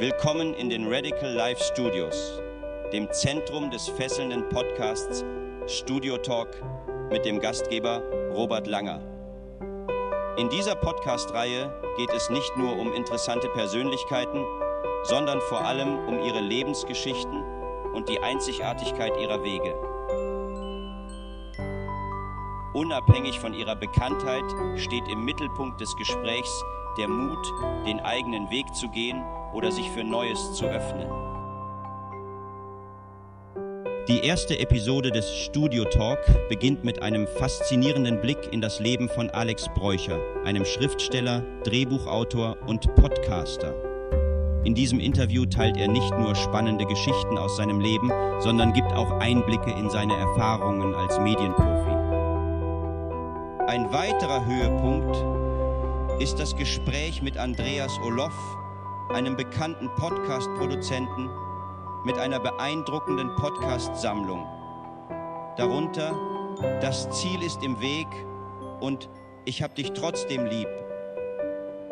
Willkommen in den Radical Life Studios, dem Zentrum des fesselnden Podcasts Studio Talk mit dem Gastgeber Robert Langer. In dieser Podcast-Reihe geht es nicht nur um interessante Persönlichkeiten, sondern vor allem um ihre Lebensgeschichten und die Einzigartigkeit ihrer Wege. Unabhängig von ihrer Bekanntheit steht im Mittelpunkt des Gesprächs der Mut, den eigenen Weg zu gehen oder sich für Neues zu öffnen. Die erste Episode des Studio Talk beginnt mit einem faszinierenden Blick in das Leben von Alex Bräucher, einem Schriftsteller, Drehbuchautor und Podcaster. In diesem Interview teilt er nicht nur spannende Geschichten aus seinem Leben, sondern gibt auch Einblicke in seine Erfahrungen als Medienprofi. Ein weiterer Höhepunkt ist das Gespräch mit Andreas Oloff, einem bekannten Podcast-Produzenten mit einer beeindruckenden Podcast-Sammlung. Darunter Das Ziel ist im Weg und Ich hab dich trotzdem lieb.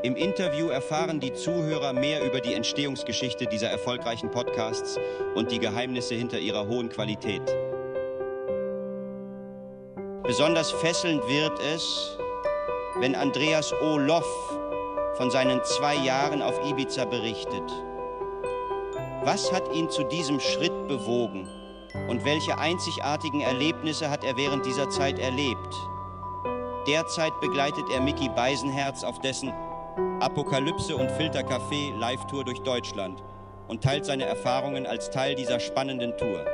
Im Interview erfahren die Zuhörer mehr über die Entstehungsgeschichte dieser erfolgreichen Podcasts und die Geheimnisse hinter ihrer hohen Qualität. Besonders fesselnd wird es, wenn Andreas O. Loff von seinen zwei Jahren auf Ibiza berichtet. Was hat ihn zu diesem Schritt bewogen und welche einzigartigen Erlebnisse hat er während dieser Zeit erlebt? Derzeit begleitet er Mickey Beisenherz auf dessen Apokalypse und Filtercafé Live-Tour durch Deutschland und teilt seine Erfahrungen als Teil dieser spannenden Tour.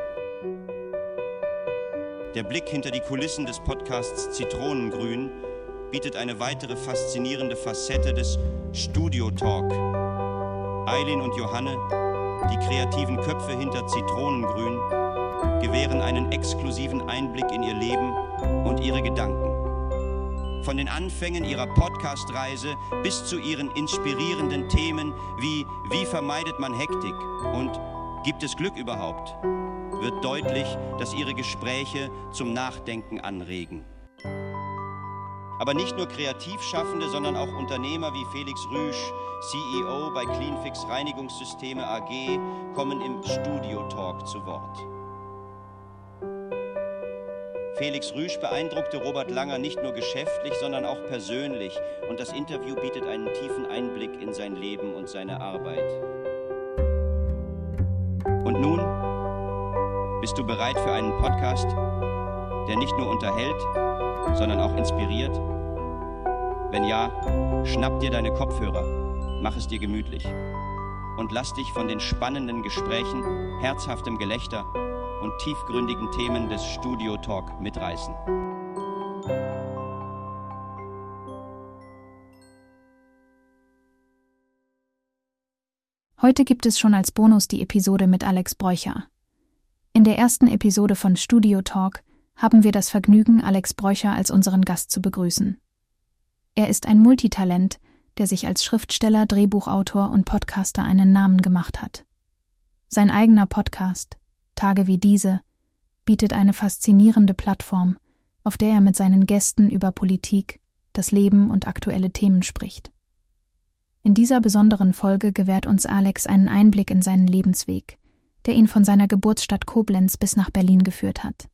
Der Blick hinter die Kulissen des Podcasts Zitronengrün bietet eine weitere faszinierende Facette des Studio Talk. Eileen und Johanne die kreativen Köpfe hinter Zitronengrün gewähren einen exklusiven Einblick in ihr Leben und ihre Gedanken. Von den Anfängen ihrer Podcast-Reise bis zu ihren inspirierenden Themen wie Wie vermeidet man Hektik und Gibt es Glück überhaupt? wird deutlich, dass ihre Gespräche zum Nachdenken anregen. Aber nicht nur Kreativschaffende, sondern auch Unternehmer wie Felix Rüsch, CEO bei Cleanfix Reinigungssysteme AG, kommen im Studio Talk zu Wort. Felix Rüsch beeindruckte Robert Langer nicht nur geschäftlich, sondern auch persönlich und das Interview bietet einen tiefen Einblick in sein Leben und seine Arbeit. Und nun bist du bereit für einen Podcast, der nicht nur unterhält, sondern auch inspiriert? Wenn ja, schnapp dir deine Kopfhörer, mach es dir gemütlich und lass dich von den spannenden Gesprächen, herzhaftem Gelächter und tiefgründigen Themen des Studio Talk mitreißen. Heute gibt es schon als Bonus die Episode mit Alex Bräucher. In der ersten Episode von Studio Talk haben wir das Vergnügen, Alex Bräucher als unseren Gast zu begrüßen. Er ist ein Multitalent, der sich als Schriftsteller, Drehbuchautor und Podcaster einen Namen gemacht hat. Sein eigener Podcast, Tage wie diese, bietet eine faszinierende Plattform, auf der er mit seinen Gästen über Politik, das Leben und aktuelle Themen spricht. In dieser besonderen Folge gewährt uns Alex einen Einblick in seinen Lebensweg, der ihn von seiner Geburtsstadt Koblenz bis nach Berlin geführt hat.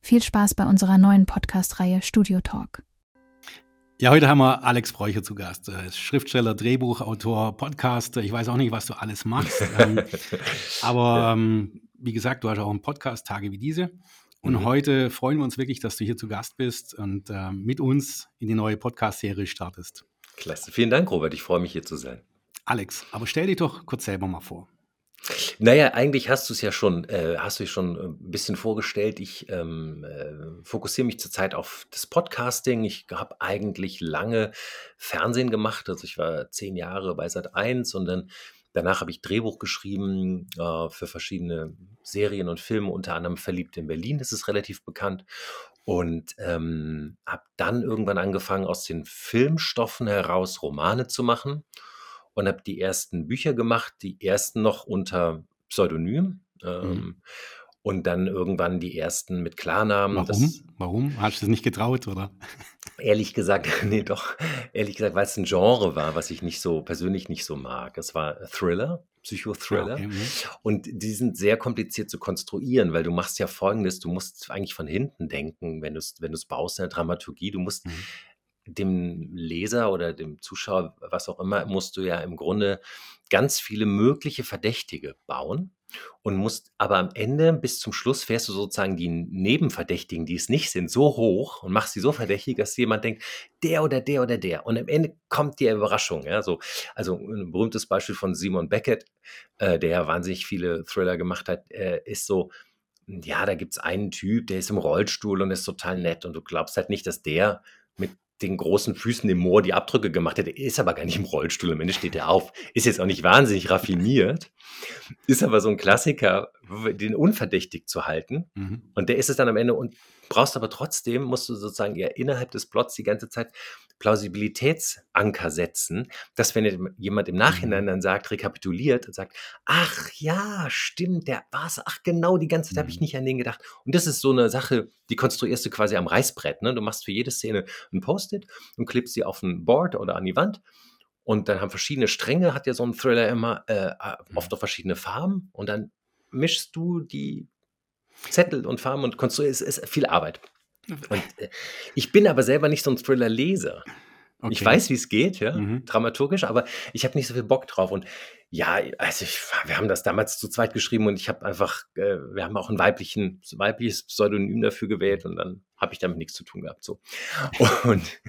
Viel Spaß bei unserer neuen Podcast-Reihe Studio Talk. Ja, heute haben wir Alex Bräucher zu Gast. Ist Schriftsteller, Drehbuchautor, Podcaster. Ich weiß auch nicht, was du alles machst. ähm, aber ähm, wie gesagt, du hast auch einen Podcast, Tage wie diese. Und mhm. heute freuen wir uns wirklich, dass du hier zu Gast bist und äh, mit uns in die neue Podcast-Serie startest. Klasse. Vielen Dank, Robert. Ich freue mich, hier zu sein. Alex, aber stell dich doch kurz selber mal vor. Naja, eigentlich hast du es ja schon äh, hast du schon ein äh, bisschen vorgestellt. Ich, ähm, äh, fokussiere mich zurzeit auf das Podcasting. Ich habe eigentlich lange Fernsehen gemacht. Also, ich war zehn Jahre bei Sat.1 und dann danach habe ich Drehbuch geschrieben, äh, für verschiedene Serien und Filme, unter anderem „Verliebt in Berlin“, das ist relativ bekannt. Und, ähm, habe dann irgendwann angefangen, aus den Filmstoffen heraus Romane zu machen und habe die ersten Bücher gemacht, die ersten noch unter Pseudonym. Ähm, mhm. Und dann irgendwann die ersten mit Klarnamen. Warum? Das, Warum? Hast du es nicht getraut, oder? Ehrlich gesagt, nee, doch, ehrlich gesagt, weil es ein Genre war, was ich nicht so persönlich nicht so mag. Es war Thriller, Psychothriller okay. Mhm. und die sind sehr kompliziert zu konstruieren, weil du machst ja Folgendes, du musst eigentlich von hinten denken, wenn du's wenn du's baust in der Dramaturgie. Du musst Mhm. Dem Leser oder dem Zuschauer, was auch immer, musst du ja im Grunde ganz viele mögliche Verdächtige bauen und musst aber am Ende bis zum Schluss fährst du sozusagen die Nebenverdächtigen, die es nicht sind, so hoch und machst sie so verdächtig, dass jemand denkt, der oder der oder der. Und am Ende kommt die Überraschung. Ja, so. Also ein berühmtes Beispiel von Simon Beckett, äh, der ja wahnsinnig viele Thriller gemacht hat, äh, ist so, ja, da gibt es einen Typ, der ist im Rollstuhl und ist total nett und du glaubst halt nicht, dass der mit den großen Füßen im Moor die Abdrücke gemacht hat. Der ist aber gar nicht im Rollstuhl. Am Ende steht er auf. Ist jetzt auch nicht wahnsinnig raffiniert. Ist aber so ein Klassiker, den unverdächtig zu halten. Mhm. Und der ist es dann am Ende und brauchst aber trotzdem, musst du sozusagen ja innerhalb des Plots die ganze Zeit Plausibilitätsanker setzen, dass wenn jemand im Nachhinein Mhm. dann sagt, rekapituliert und sagt, ach ja, stimmt, der war's, ach genau, die ganze Zeit habe ich Mhm. nicht an den gedacht. Und das ist so eine Sache, die konstruierst du quasi am Reißbrett. Ne? Du machst für jede Szene ein Post-it und klippst sie auf ein Board oder an die Wand. Und dann haben verschiedene Stränge, hat ja so ein Thriller immer, äh, oft Mhm. auch verschiedene Farben. Und dann mischst du die Zettel und Farben und konstruierst, es ist viel Arbeit. Und äh, ich bin aber selber nicht so ein Thriller-Leser. Ich Okay. weiß, wie es geht, ja, Mhm. dramaturgisch, aber ich habe nicht so viel Bock drauf. Und ja, also ich, wir haben das damals zu zweit geschrieben und ich habe einfach, äh, wir haben auch ein weiblichen, weibliches Pseudonym dafür gewählt und dann habe ich damit nichts zu tun gehabt. So. Und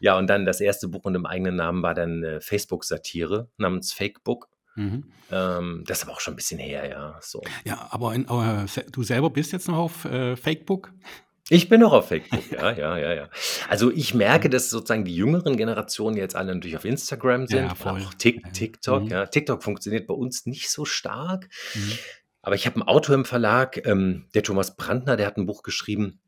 ja, und dann das erste Buch unter dem eigenen Namen war dann äh, Facebook-Satire namens Fake Book. Mhm. Ähm, das ist aber auch schon ein bisschen her, ja. So. Ja, aber in, äh, du selber bist jetzt noch auf äh, Fakebook? Ich bin noch auf Facebook, ja, ja, ja, ja. Also ich merke, dass sozusagen die jüngeren Generationen jetzt alle natürlich auf Instagram sind, Ja, auch Ja. TikTok. Mhm. Ja. TikTok funktioniert bei uns nicht so stark, Mhm. aber ich habe einen Autor im Verlag, ähm, der Thomas Brandner, der hat ein Buch geschrieben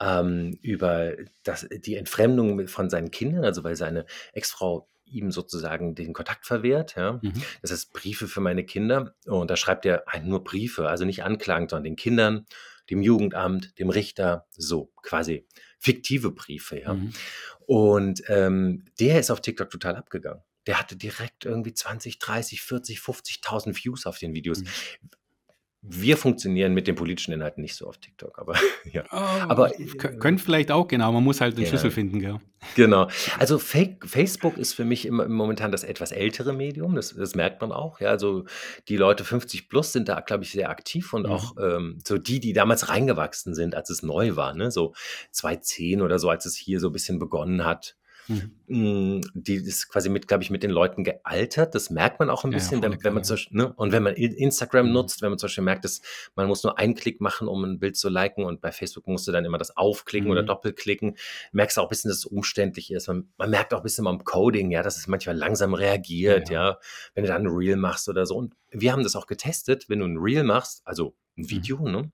ähm, über das, die Entfremdung von seinen Kindern, also weil seine Ex-Frau ihm sozusagen den Kontakt verwehrt. Ja. Mhm. Das heißt Briefe für meine Kinder. Und da schreibt er nur Briefe, also nicht Anklagen, sondern den Kindern, dem Jugendamt, dem Richter, so quasi fiktive Briefe. Ja. Mhm. Und ähm, der ist auf TikTok total abgegangen. Der hatte direkt irgendwie 20, 30, 40, 50.000 Views auf den Videos. Mhm. Wir funktionieren mit den politischen Inhalten nicht so auf TikTok, aber ja. Ah, Aber, k- könnte vielleicht auch, genau. Man muss halt den Ja. Schlüssel finden, gell? Genau. Also Fake, Facebook ist für mich immer momentan das etwas ältere Medium. Das, das merkt man auch. Ja, also die Leute 50 plus sind da, glaube ich, sehr aktiv und Mhm. auch ähm, so die, die damals reingewachsen sind, als es neu war, ne? so 2010 oder so, als es hier so ein bisschen begonnen hat. Mhm. Mm, Die ist quasi mit, glaube ich, mit den Leuten gealtert. Das merkt man auch ein Ja, bisschen, wenn, wenn man zum Beispiel, ne? und wenn man In- Instagram Mhm. nutzt, wenn man zum Beispiel merkt, dass man muss nur einen Klick machen, um ein Bild zu liken und bei Facebook musst du dann immer das aufklicken oder Mhm. doppelklicken, merkst du auch ein bisschen, dass es umständlich ist. Man, man merkt auch ein bisschen beim Coding, ja, dass es manchmal langsam reagiert, Ja, ja. wenn du dann ein Reel machst oder so. Und wir haben das auch getestet, wenn du ein Reel machst, also ein Mhm. Video, ne,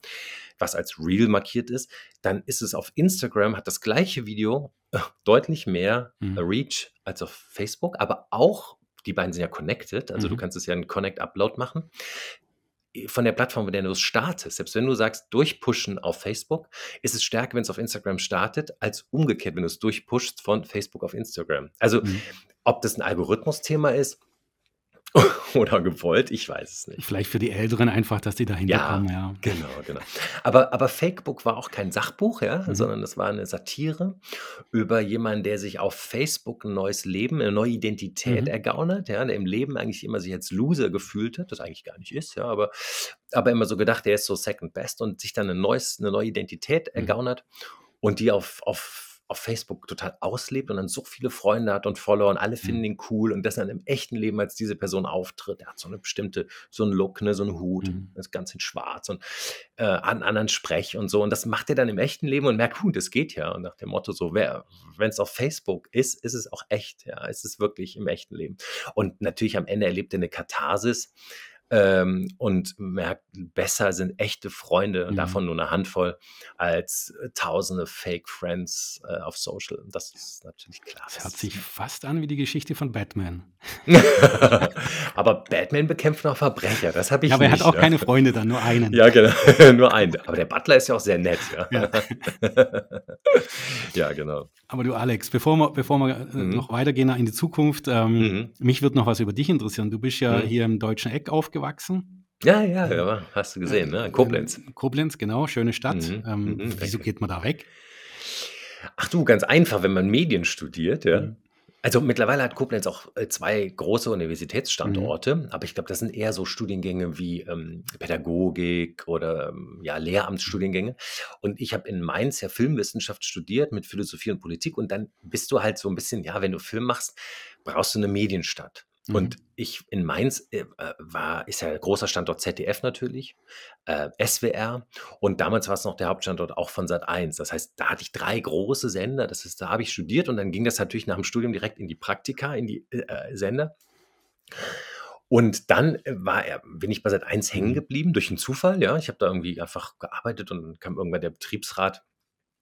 was als Reel markiert ist, dann ist es auf Instagram, hat das gleiche Video äh, deutlich mehr Mhm. äh, Reach als auf Facebook, aber auch, die beiden sind ja connected, also du Mhm. kannst es ja einen Connect-Upload machen. Von der Plattform, mit der du es startest, selbst wenn du sagst, durchpushen auf Facebook, ist es stärker, wenn es auf Instagram startet, als umgekehrt, wenn du es durchpushst von Facebook auf Instagram. Also, Mhm. ob das ein Algorithmusthema ist oder gewollt, ich weiß es nicht. Vielleicht für die Älteren einfach, dass die dahinter Ja, kommen, ja. Genau, genau. Aber, aber Fakebook war auch kein Sachbuch, ja, Mhm. sondern es war eine Satire über jemanden, der sich auf Facebook ein neues Leben, eine neue Identität Mhm. ergaunert, ja, der im Leben eigentlich immer sich als Loser gefühlt hat, das eigentlich gar nicht ist, ja, aber, aber immer so gedacht, der ist so second best und sich dann ein neues, eine neue Identität Mhm. ergaunert und die auf, auf, auf Facebook total auslebt und dann so viele Freunde hat und Follower und alle finden Mhm. ihn cool und das dann im echten Leben als diese Person auftritt. Er hat so eine bestimmte, so einen Look, ne, so einen Hut, Mhm. das ganz in schwarz und äh, einen anderen Sprech und so. Und das macht er dann im echten Leben und merkt, huh, das geht ja. Und nach dem Motto so, wenn es auf Facebook ist, ist es auch echt. Ja, ist es wirklich im echten Leben. Und natürlich am Ende erlebt er eine Katharsis, ähm, und merkt, besser sind echte Freunde, und Mhm. davon nur eine Handvoll, als äh, tausende Fake Friends äh, auf Social. Das ist natürlich klar. Das hört sich fast an wie die Geschichte von Batman. aber Batman bekämpft noch Verbrecher, das habe ich Ja, aber er hat nicht. auch ja. keine Freunde dann, nur einen. Ja, genau. Nur einen. Aber der Butler ist ja auch sehr nett, ja. Ja. ja, genau. Aber du Alex, bevor wir, bevor wir äh, Mhm. noch weitergehen in die Zukunft, ähm, Mhm. mich wird noch was über dich interessieren. Du bist ja Mhm. hier im deutschen Eck aufgewachsen. Ja, ja, ja, hast du gesehen, ne? In Koblenz. Ähm, Koblenz, genau, schöne Stadt. Mhm, Ähm, mhm, wieso geht man da weg? Ach du, ganz einfach, wenn man Medien studiert, ja. Mhm. Also mittlerweile hat Koblenz auch äh, zwei große Universitätsstandorte, aber ich glaube, das sind eher so Studiengänge wie ähm, Pädagogik oder ähm, ja, Lehramtsstudiengänge. Und ich habe in Mainz ja Filmwissenschaft studiert mit Philosophie und Politik und dann bist du halt so ein bisschen, ja, wenn du Film machst, brauchst du eine Medienstadt. Mhm. Und ich in Mainz äh, äh, war, ist ja großer Standort ZDF natürlich, äh, SWR und damals war es noch der Hauptstandort auch von Sat1. Das heißt, da hatte ich drei große Sender. Das ist, da habe ich studiert und dann ging das natürlich nach dem Studium direkt in die Praktika, in die äh, äh, Sender. Und dann äh, war er, bin ich bei Sat1 hängen Mhm. geblieben durch einen Zufall. Ja, ich habe da irgendwie einfach gearbeitet und dann kam irgendwann der Betriebsrat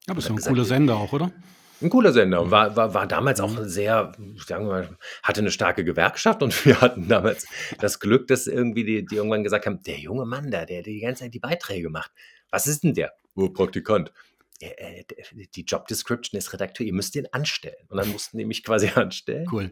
Aber ist so ein gesagt, cooler Sender auch, oder? Ein cooler Sender. War, war, war damals auch sehr, sagen wir mal, hatte eine starke Gewerkschaft und wir hatten damals das Glück, dass irgendwie die, die irgendwann gesagt haben, der junge Mann da, der die ganze Zeit die Beiträge macht. Was ist denn der? Oh, Praktikant. "Ja, äh, Die Job Description ist Redakteur, ihr müsst den anstellen. Und dann mussten die mich quasi anstellen. Cool.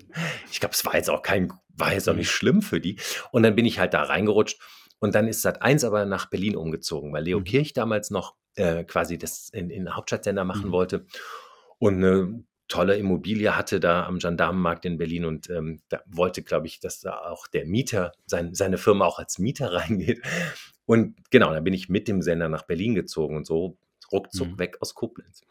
Ich glaube, es war jetzt auch kein, war jetzt auch nicht schlimm für die. Und dann bin ich halt da reingerutscht. Und dann ist Sat 1 aber nach Berlin umgezogen, weil Leo Mhm. Kirch damals noch äh, quasi das in, in Hauptstadtsender machen Mhm. wollte und eine tolle Immobilie hatte da am Gendarmenmarkt in Berlin und ähm, da wollte, glaube ich, dass da auch der Mieter, sein, seine Firma auch als Mieter reingeht. Und genau, dann bin ich mit dem Sender nach Berlin gezogen und so ruckzuck Mhm. weg aus Koblenz.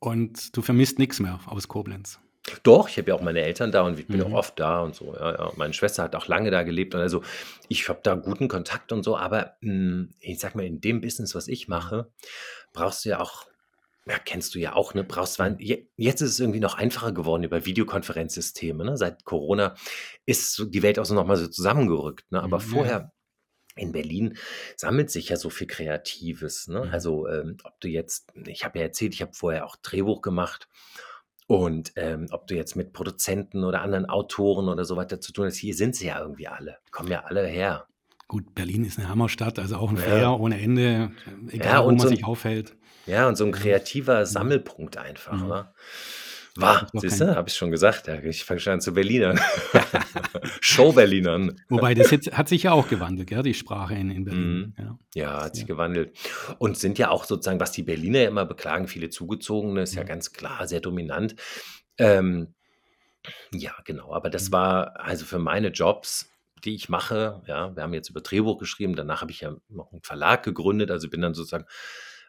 Und du vermisst nichts mehr aus Koblenz. Doch, ich habe ja auch meine Eltern da und ich bin Mhm. auch oft da und so. Ja, ja. Meine Schwester hat auch lange da gelebt und also ich habe da guten Kontakt und so, aber mh, ich sag mal, in dem Business, was ich mache, brauchst du ja auch, ja, kennst du ja auch, ne? Brauchst je- jetzt ist es irgendwie noch einfacher geworden über Videokonferenzsysteme, ne? Seit Corona ist so die Welt auch so nochmal so zusammengerückt, ne? Aber Mhm, ja, vorher in Berlin sammelt sich ja so viel Kreatives. Ne? Mhm. Also, ähm, ob du jetzt, ich habe ja erzählt, ich habe vorher auch Drehbuch gemacht. Und ähm, ob du jetzt mit Produzenten oder anderen Autoren oder so weiter zu tun hast, hier sind sie ja irgendwie alle. Die kommen ja alle her. Gut, Berlin ist eine Hammerstadt, also auch ein Ja. Flair ohne Ende, egal Ja, wo und man so ein- sich aufhält. Ja, und so ein Mhm. kreativer Sammelpunkt einfach. Mhm. Ne? War, siehst du, habe ich schon gesagt. Ja, ich fange schon an zu Berlinern. Show-Berlinern. Wobei, das jetzt, hat sich ja auch gewandelt, gell, die Sprache in, in Berlin. Ja. Ja, hat sich Ja. gewandelt. Und sind ja auch sozusagen, was die Berliner ja immer beklagen, viele Zugezogene, ist ja Mhm. ganz klar, sehr dominant. Ähm, ja, genau. Aber das Mhm. war also für meine Jobs, die ich mache, ja, wir haben jetzt über Drehbuch geschrieben, danach habe ich ja noch einen Verlag gegründet, also bin dann sozusagen,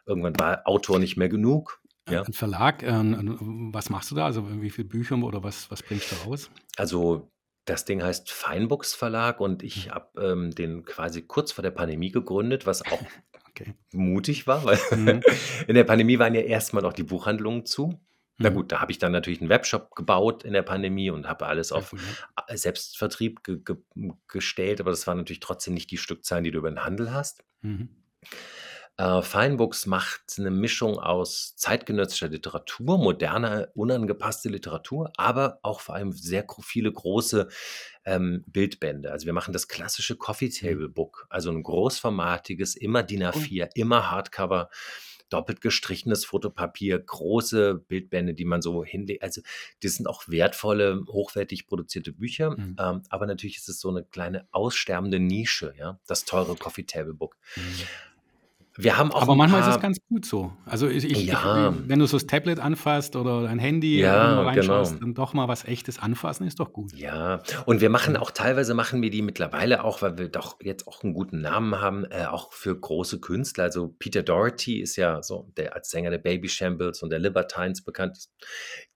irgendwann war Autor nicht mehr genug. Ja. Ein Verlag, äh, was machst du da? Also wie viele Bücher oder was, was bringst du raus? Also das Ding heißt Feinbuchs Verlag und ich Mhm. habe ähm, den quasi kurz vor der Pandemie gegründet, was auch Okay. mutig war, weil Mhm. in der Pandemie waren ja erstmal noch die Buchhandlungen zu. Na Mhm. gut, da habe ich dann natürlich einen Webshop gebaut in der Pandemie und habe alles auf äh, Selbstvertrieb ge ge gestellt, aber das waren natürlich trotzdem nicht die Stückzahlen, die du über den Handel hast. Mhm. Äh, Feinbooks macht eine Mischung aus zeitgenössischer Literatur, moderner, unangepasste Literatur, aber auch vor allem sehr viele große ähm, Bildbände. Also wir machen das klassische Coffee Table Book, also ein großformatiges, immer DIN A4, immer Hardcover, doppelt gestrichenes Fotopapier, große Bildbände, die man so hinlegt. Also das sind auch wertvolle, hochwertig produzierte Bücher, Mhm. ähm, aber natürlich ist es so eine kleine aussterbende Nische, ja, das teure Coffee Table Book. Mhm. Wir haben auch Aber manchmal ist es ganz gut so. Also ich, ich, Ja. ich, wenn du so das Tablet anfasst oder dein Handy Ja, reinschaust, genau. dann doch mal was echtes anfassen, ist doch gut. Ja, und wir machen auch teilweise machen wir die mittlerweile auch, weil wir doch jetzt auch einen guten Namen haben, äh, auch für große Künstler. Also Peter Doherty ist ja so der als Sänger der Baby Shambles und der Libertines bekannt.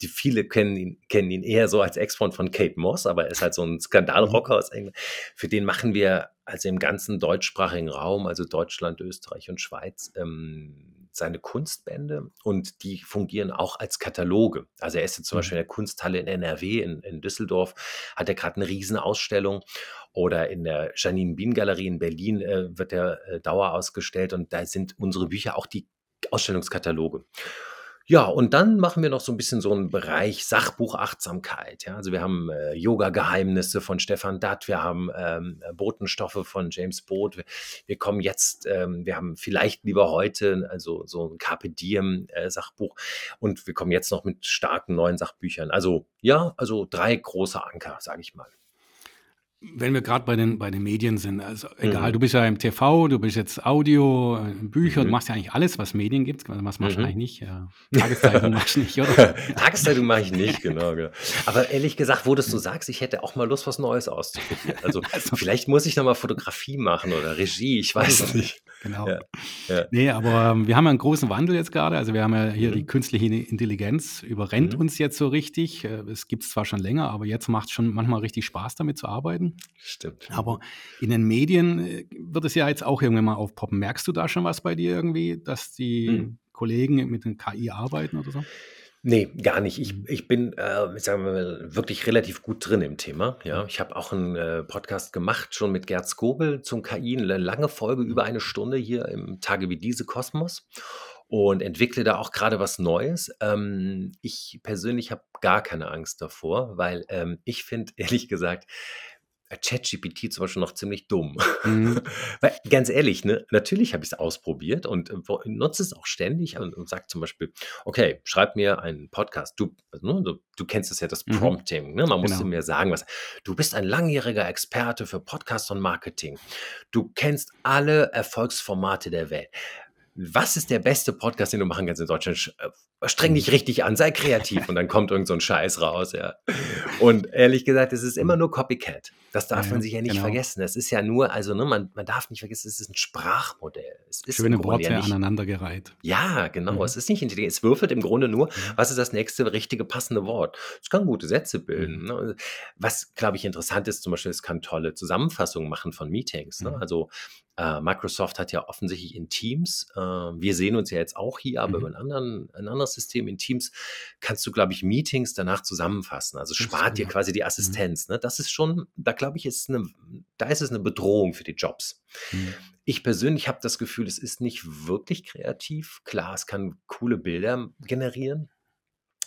Die viele kennen ihn, kennen ihn eher so als Ex-Freund von Kate Moss, aber er ist halt so ein Skandalrocker aus England. Für den machen wir also im ganzen deutschsprachigen Raum, also Deutschland, Österreich und Schweiz, ähm, seine Kunstbände und die fungieren auch als Kataloge. Also er ist jetzt zum Mhm. Beispiel in der Kunsthalle in NRW in, in Düsseldorf, hat er gerade eine Riesenausstellung oder in der Janine Bien Galerie in Berlin äh, wird er äh, Dauer ausgestellt und da sind unsere Bücher auch die Ausstellungskataloge. Ja, und dann machen wir noch so ein bisschen so einen Bereich Sachbuchachtsamkeit. Ja, also wir haben äh, Yoga-Geheimnisse von Stefan Datt, wir haben ähm, Botenstoffe von James Boot. Wir, wir kommen jetzt, ähm, wir haben vielleicht lieber heute, also so ein Carpe Diem äh, Sachbuch und wir kommen jetzt noch mit starken neuen Sachbüchern. Also ja, also drei große Anker, sage ich mal. Wenn wir gerade bei den, bei den Medien sind, also egal, Mhm. du bist ja im TV, du bist jetzt Audio, äh, Bücher, du Mhm. machst ja eigentlich alles, was Medien gibt. Also Was machst du Mhm. eigentlich nicht? Ja, Tageszeitung machst du nicht, oder? Tageszeitung mache ich nicht, genau, genau. Aber ehrlich gesagt, wo du sagst, ich hätte auch mal Lust, was Neues auszuprobieren. Also Also, vielleicht muss ich noch mal Fotografie machen oder Regie, ich weiß es nicht. genau. Ja, ja. Nee, aber ähm, wir haben ja einen großen Wandel jetzt gerade. Also wir haben ja hier die Mhm. künstliche Intelligenz überrennt Mhm. uns jetzt so richtig. Äh, Es gibt es zwar schon länger, aber jetzt macht es schon manchmal richtig Spaß, damit zu arbeiten. Stimmt. Aber in den Medien äh, wird es ja jetzt auch irgendwann mal aufpoppen. Merkst du da schon was bei dir irgendwie, dass die Mhm. Kollegen mit den KI arbeiten oder so? Nee, gar nicht. Ich, Mhm. ich bin, äh, ich sage mal, wirklich relativ gut drin im Thema. Ja, ich habe auch einen äh, Podcast gemacht, schon mit Gerd Skobel zum KI, eine lange Folge über eine Stunde hier im Tage wie diese Kosmos und entwickle da auch gerade was Neues. Ähm, ich persönlich habe gar keine Angst davor, weil ähm, ich finde, ehrlich gesagt, ChatGPT zum Beispiel noch ziemlich dumm. Mhm. Weil, ganz ehrlich, ne, natürlich habe ich es ausprobiert und äh, nutze es auch ständig und, und sage zum Beispiel, okay, schreib mir einen Podcast. Du, also, ne, du, du kennst es ja, das Mhm. Prompting. Ne? Man muss Genau. mir sagen, was. Du bist ein langjähriger Experte für Podcast und Marketing. Du kennst alle Erfolgsformate der Welt. Was ist der beste Podcast, den du machen kannst in Deutschland? Streng dich richtig an, sei kreativ und dann kommt irgend so ein Scheiß raus, ja. Und ehrlich gesagt, es ist immer nur Copycat. Das darf Ja, man sich ja nicht genau. vergessen. Es ist ja nur, also ne, man, man darf nicht vergessen, es ist ein Sprachmodell. Es ist Schöne Worte ja nicht, aneinandergereiht. ja, genau. Mhm. Es ist nicht intelligent. Es würfelt im Grunde nur, was ist das nächste richtige passende Wort. Es kann gute Sätze bilden. Mhm. Ne? Was, glaube ich, interessant ist, zum Beispiel, es kann tolle Zusammenfassungen machen von Meetings. Ne? Mhm. Also äh, Microsoft hat ja offensichtlich in Teams, äh, wir sehen uns ja jetzt auch hier, aber Mhm. über ein, anderen, ein anderes System in Teams kannst du, glaube ich, Meetings danach zusammenfassen. Also Das spart dir ja. quasi die Mhm. Assistenz. Ne? Das ist schon, da glaube ich, ist eine, da ist es eine Bedrohung für die Jobs. Mhm. Ich persönlich habe das Gefühl, es ist nicht wirklich kreativ. Klar, es kann coole Bilder generieren.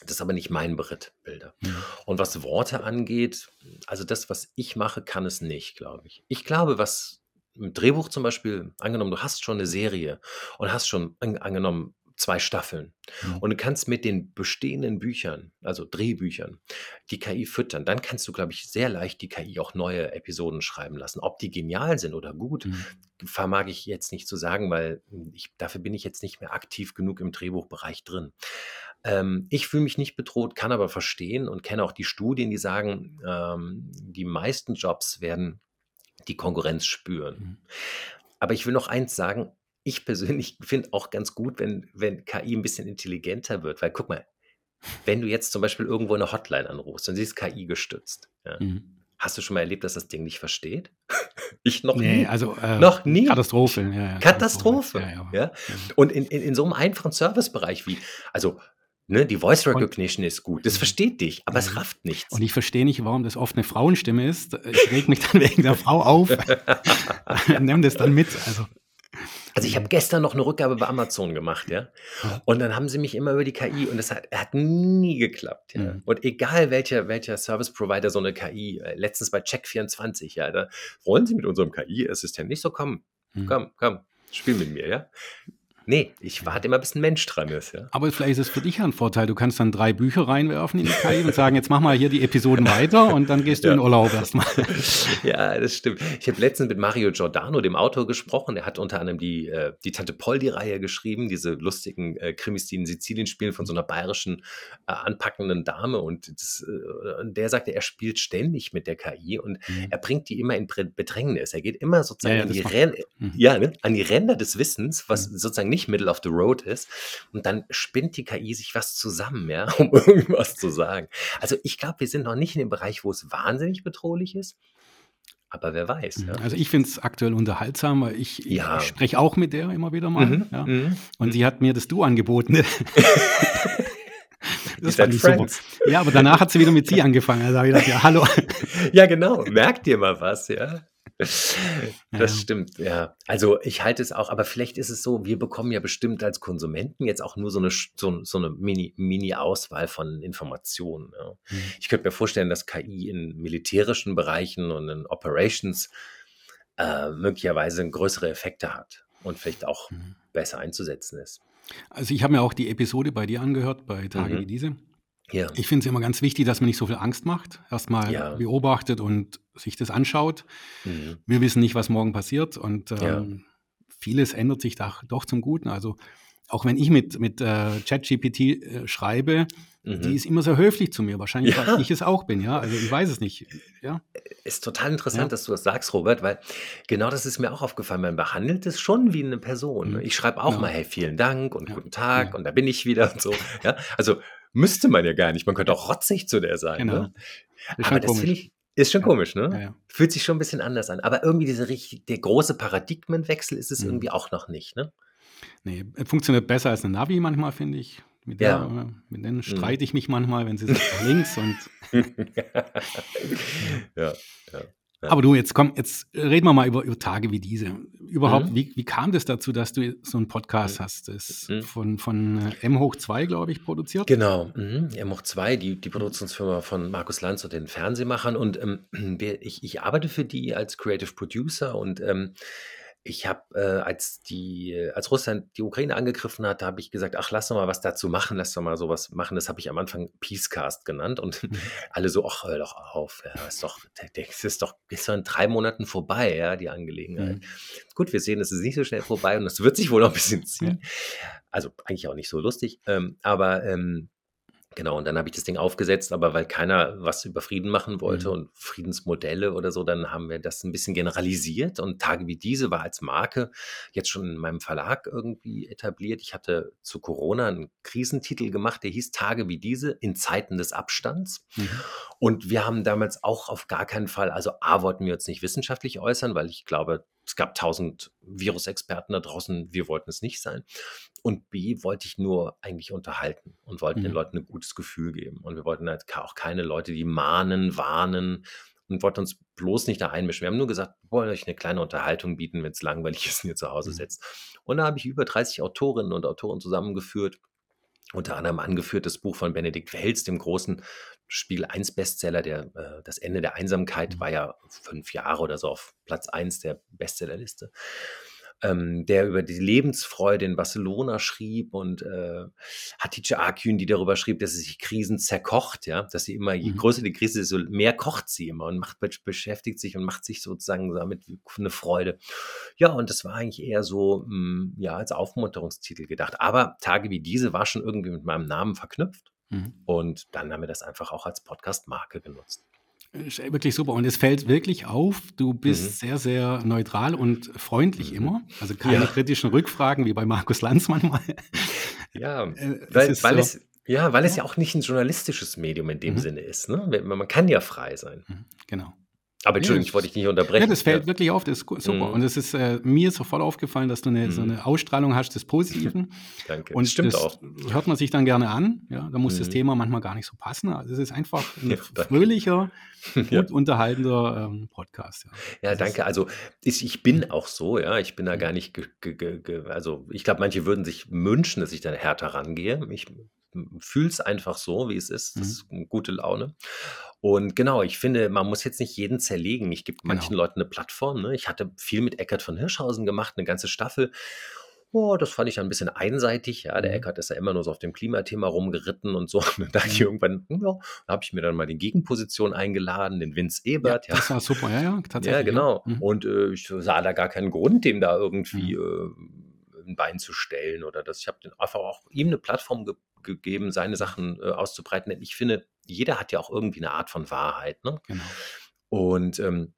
Das ist aber nicht mein Beritt, Bilder. Mhm. Und was Worte angeht, also das, was ich mache, kann es nicht, glaube ich. Ich glaube, was im Drehbuch zum Beispiel, angenommen, du hast schon eine Serie und hast schon an, angenommen zwei Staffeln Mhm. und du kannst mit den bestehenden Büchern, also Drehbüchern, die KI füttern, dann kannst du, glaube ich, sehr leicht die KI auch neue Episoden schreiben lassen. Ob die genial sind oder gut, Mhm. vermag ich jetzt nicht zu sagen, weil ich, dafür bin ich jetzt nicht mehr aktiv genug im Drehbuchbereich drin. Ähm, ich fühle mich nicht bedroht, kann aber verstehen und kenne auch die Studien, die sagen, ähm, die meisten Jobs werden die Konkurrenz spüren. Mhm. Aber ich will noch eins sagen, ich persönlich finde auch ganz gut, wenn, wenn KI ein bisschen intelligenter wird, weil guck mal, wenn du jetzt zum Beispiel irgendwo eine Hotline anrufst und sie ist KI gestützt, ja, Mhm. hast du schon mal erlebt, dass das Ding nicht versteht? ich noch Nee, nie. also äh, Noch nie. Katastrophe. Ja, ja, Katastrophe. Ja, ja. Ja? Und in, in, in so einem einfachen Servicebereich wie, also, ne, die Voice Recognition ist gut, das versteht dich, aber es rafft nichts. Und ich verstehe nicht, warum das oft eine Frauenstimme ist. Ich reg mich dann wegen der Frau auf. Nimm das dann mit. Also, Also ich habe gestern noch eine Rückgabe bei Amazon gemacht, ja. Ja. Und dann haben sie mich immer über die KI und das hat, hat nie geklappt, ja. Mhm. Und egal welcher, welcher Service Provider so eine KI, äh, letztens bei Check24, ja, da wollen sie mit unserem KI-Assistent nicht so kommen. mhm. Komm, komm, spiel mit mir, ja. Nee, ich warte immer, bis ein Mensch dran ist, ja. Aber vielleicht ist es für dich ja ein Vorteil. Du kannst dann drei Bücher reinwerfen in die KI und sagen, jetzt mach mal hier die Episoden weiter und dann gehst du Ja. in Urlaub erstmal. Ja, das stimmt. Ich habe letztens mit Mario Giordano, dem Autor, gesprochen. Er hat unter anderem die, äh, die Tante Poldi-Reihe geschrieben, diese lustigen äh, Krimis, die in Sizilien spielen, von so einer bayerischen äh, anpackenden Dame. Und, das, der sagte, er spielt ständig mit der KI und Mhm. er bringt die immer in Bedrängnis. Er geht immer sozusagen Ja, an, die macht- Mhm. ne, an die Ränder des Wissens, was Mhm. sozusagen nicht Middle of the Road ist. Und dann spinnt die KI sich was zusammen, ja, um irgendwas zu sagen. Also ich glaube, wir sind noch nicht in dem Bereich, wo es wahnsinnig bedrohlich ist. aber wer weiß. Mhm. Ja. Also ich finde es aktuell unterhaltsam, weil ich, Ja. ich spreche auch mit der immer wieder mal. Mhm, Ja. mhm. Und sie hat mir das Du angeboten. Das fand ich super. Ja, aber danach hat sie wieder mit Sie angefangen. Also habe ich gedacht, ja, hallo. Ja, genau. Merkt ihr mal was, ja? Das Ja. stimmt, ja. Also ich halte es auch, aber vielleicht ist es so, wir bekommen ja bestimmt als Konsumenten jetzt auch nur so eine, so, so eine Mini- Mini-Auswahl von Informationen. Ja. Mhm. Ich könnte mir vorstellen, dass KI in militärischen Bereichen und in Operations äh, möglicherweise größere Effekte hat und vielleicht auch Mhm. besser einzusetzen ist. Also ich habe mir auch die Episode bei dir angehört, bei Tagen Mhm. wie diese. Ja. Ich finde es immer ganz wichtig, dass man nicht so viel Angst macht. Erstmal Ja. beobachtet und sich das anschaut. Mhm. Wir wissen nicht, was morgen passiert und ähm, Ja. vieles ändert sich da doch zum Guten. Also auch wenn ich mit, mit äh, ChatGPT äh, schreibe, die Mhm. ist immer sehr höflich zu mir. Wahrscheinlich, Ja. weil ich es auch bin, ja. Also ich weiß es nicht. Ja. Ist total interessant, Ja. dass du das sagst, Robert, weil genau das ist mir auch aufgefallen. Man behandelt es schon wie eine Person. ne? Mhm. Ich schreibe auch Ja. mal, hey, vielen Dank und guten Tag und da bin ich wieder und so. Ja, also müsste man ja gar nicht. Man könnte auch rotzig zu der sein. Genau. Ne? Aber das finde ich, ist schon Ja. komisch, ne? Ja, ja. Fühlt sich schon ein bisschen anders an. Aber irgendwie diese richtig, der große Paradigmenwechsel ist es Mhm. irgendwie auch noch nicht, ne? Nee, äh, funktioniert besser als eine Navi manchmal, finde ich. Mit, der, Ja. Mhm. äh, mit denen streite ich mich manchmal, wenn sie sagt nach links und ja, ja. Ja. Aber du, jetzt komm, jetzt reden wir mal über, über Tage wie diese. Überhaupt, Mhm. wie, wie kam das dazu, dass du so einen Podcast Mhm. hast? Das ist Mhm. von, von äh, M hoch 2, glaube ich, produziert. Genau, mhm. M 2, die, die Produktionsfirma von Markus Lanz und den Fernsehmachern. Und ähm, ich, ich arbeite für die als Creative Producer und ähm, ich habe, äh, als die, äh, als Russland die Ukraine angegriffen hat, habe ich gesagt, ach, lass doch mal was dazu machen, lass doch mal sowas machen. Das habe ich am Anfang Peacecast genannt und Mhm. alle so, ach, hör doch auf, ja, ist doch, das ist doch, ist doch in drei Monaten vorbei, ja, die Angelegenheit. Mhm. Gut, wir sehen, es ist nicht so schnell vorbei und es wird sich wohl noch ein bisschen ziehen. Also eigentlich auch nicht so lustig, ähm, aber ähm, genau, und dann habe ich das Ding aufgesetzt, aber weil keiner was über Frieden machen wollte Mhm. und Friedensmodelle oder so, dann haben wir das ein bisschen generalisiert und Tage wie diese war als Marke jetzt schon in meinem Verlag irgendwie etabliert. Ich hatte zu Corona einen Krisentitel gemacht, der hieß Tage wie diese in Zeiten des Abstands. Mhm. Und wir haben damals auch auf gar keinen Fall, also A, wollten wir uns nicht wissenschaftlich äußern, weil ich glaube, es gab tausend Virusexperten da draußen, wir wollten es nicht sein. Und B, wollte ich nur eigentlich unterhalten und wollten den Mhm. Leuten ein gutes Gefühl geben. Und wir wollten halt auch keine Leute, die mahnen, warnen und wollten uns bloß nicht da einmischen. Wir haben nur gesagt, wir wollen euch eine kleine Unterhaltung bieten, wenn es langweilig ist und ihr zu Hause Mhm. sitzt. Und da habe ich über 30 Autorinnen und Autoren zusammengeführt unter anderem angeführt das Buch von Benedikt Welz, dem großen Spiegel 1 Bestseller, der äh, Das Ende der Einsamkeit Mhm. war ja fünf Jahre oder so auf Platz 1 der Bestsellerliste. Ähm, der über die Lebensfreude in Barcelona schrieb und äh, Hatice Akün, die darüber schrieb, dass sie sich Krisen zerkocht, ja, dass sie immer, je Mhm. größer die Krise ist, so mehr kocht sie immer und macht, beschäftigt sich und macht sich sozusagen damit eine Freude. Ja, und das war eigentlich eher so, mh, ja, als Aufmunterungstitel gedacht. Aber Tage wie diese war schon irgendwie mit meinem Namen verknüpft. Mhm. Und dann haben wir das einfach auch als Podcast-Marke genutzt. Wirklich super. Und es fällt wirklich auf, du bist Mhm. sehr, sehr neutral und freundlich Mhm. immer. Also keine Ja. kritischen Rückfragen wie bei Markus Lanz manchmal. Ja, Äh, weil, weil, so- es, ja, weil es Ja. auch nicht ein journalistisches Medium in dem Mhm. Sinne ist. Ne? Man man kann ja frei sein. Mhm, Genau. Aber Entschuldigung, das- ich wollte dich nicht unterbrechen. Ja, das fällt ja. wirklich auf, das ist super. Mhm. Und es ist äh, mir ist sofort aufgefallen, dass du eine, so Mhm. eine Ausstrahlung hast des Positiven. Danke. Und Stimmt das auch. hört man sich dann gerne an. Ja, da muss das Mhm. Thema manchmal gar nicht so passen. Also es ist einfach ein Ja, fröhlicher, gut Ja. unterhaltender ähm, Podcast. Ja, Ja, Das ist- danke. Also ich, ich bin Mhm. auch so, ja. Ich bin da Mhm. gar nicht, also ich glaube, manche würden sich wünschen, dass ich da härter rangehe. Ich fühle es einfach so, wie es ist. Das ist eine gute Laune. Und genau, ich finde, man muss jetzt nicht jeden zerlegen. Ich gebe Genau. manchen Leuten eine Plattform. Ne? Ich hatte viel mit Eckert von Hirschhausen gemacht, eine ganze Staffel. Oh, das fand ich dann ein bisschen einseitig. Ja, der Mhm. Eckert ist ja immer nur so auf dem Klimathema rumgeritten und so. Und dann dachte ich Mhm. irgendwann, ja, da habe ich mir dann mal die Gegenposition eingeladen, den Vince Ebert. Ja, Das war super, ja, ja, tatsächlich. ja, genau. Mhm. Und äh, ich sah da gar keinen Grund, dem da irgendwie äh, ein Bein zu stellen oder das. Ich habe einfach auch ihm eine Plattform ge gegeben, seine Sachen äh, auszubreiten. Denn ich finde, jeder hat ja auch irgendwie eine Art von Wahrheit. Ne? Genau. Und ähm,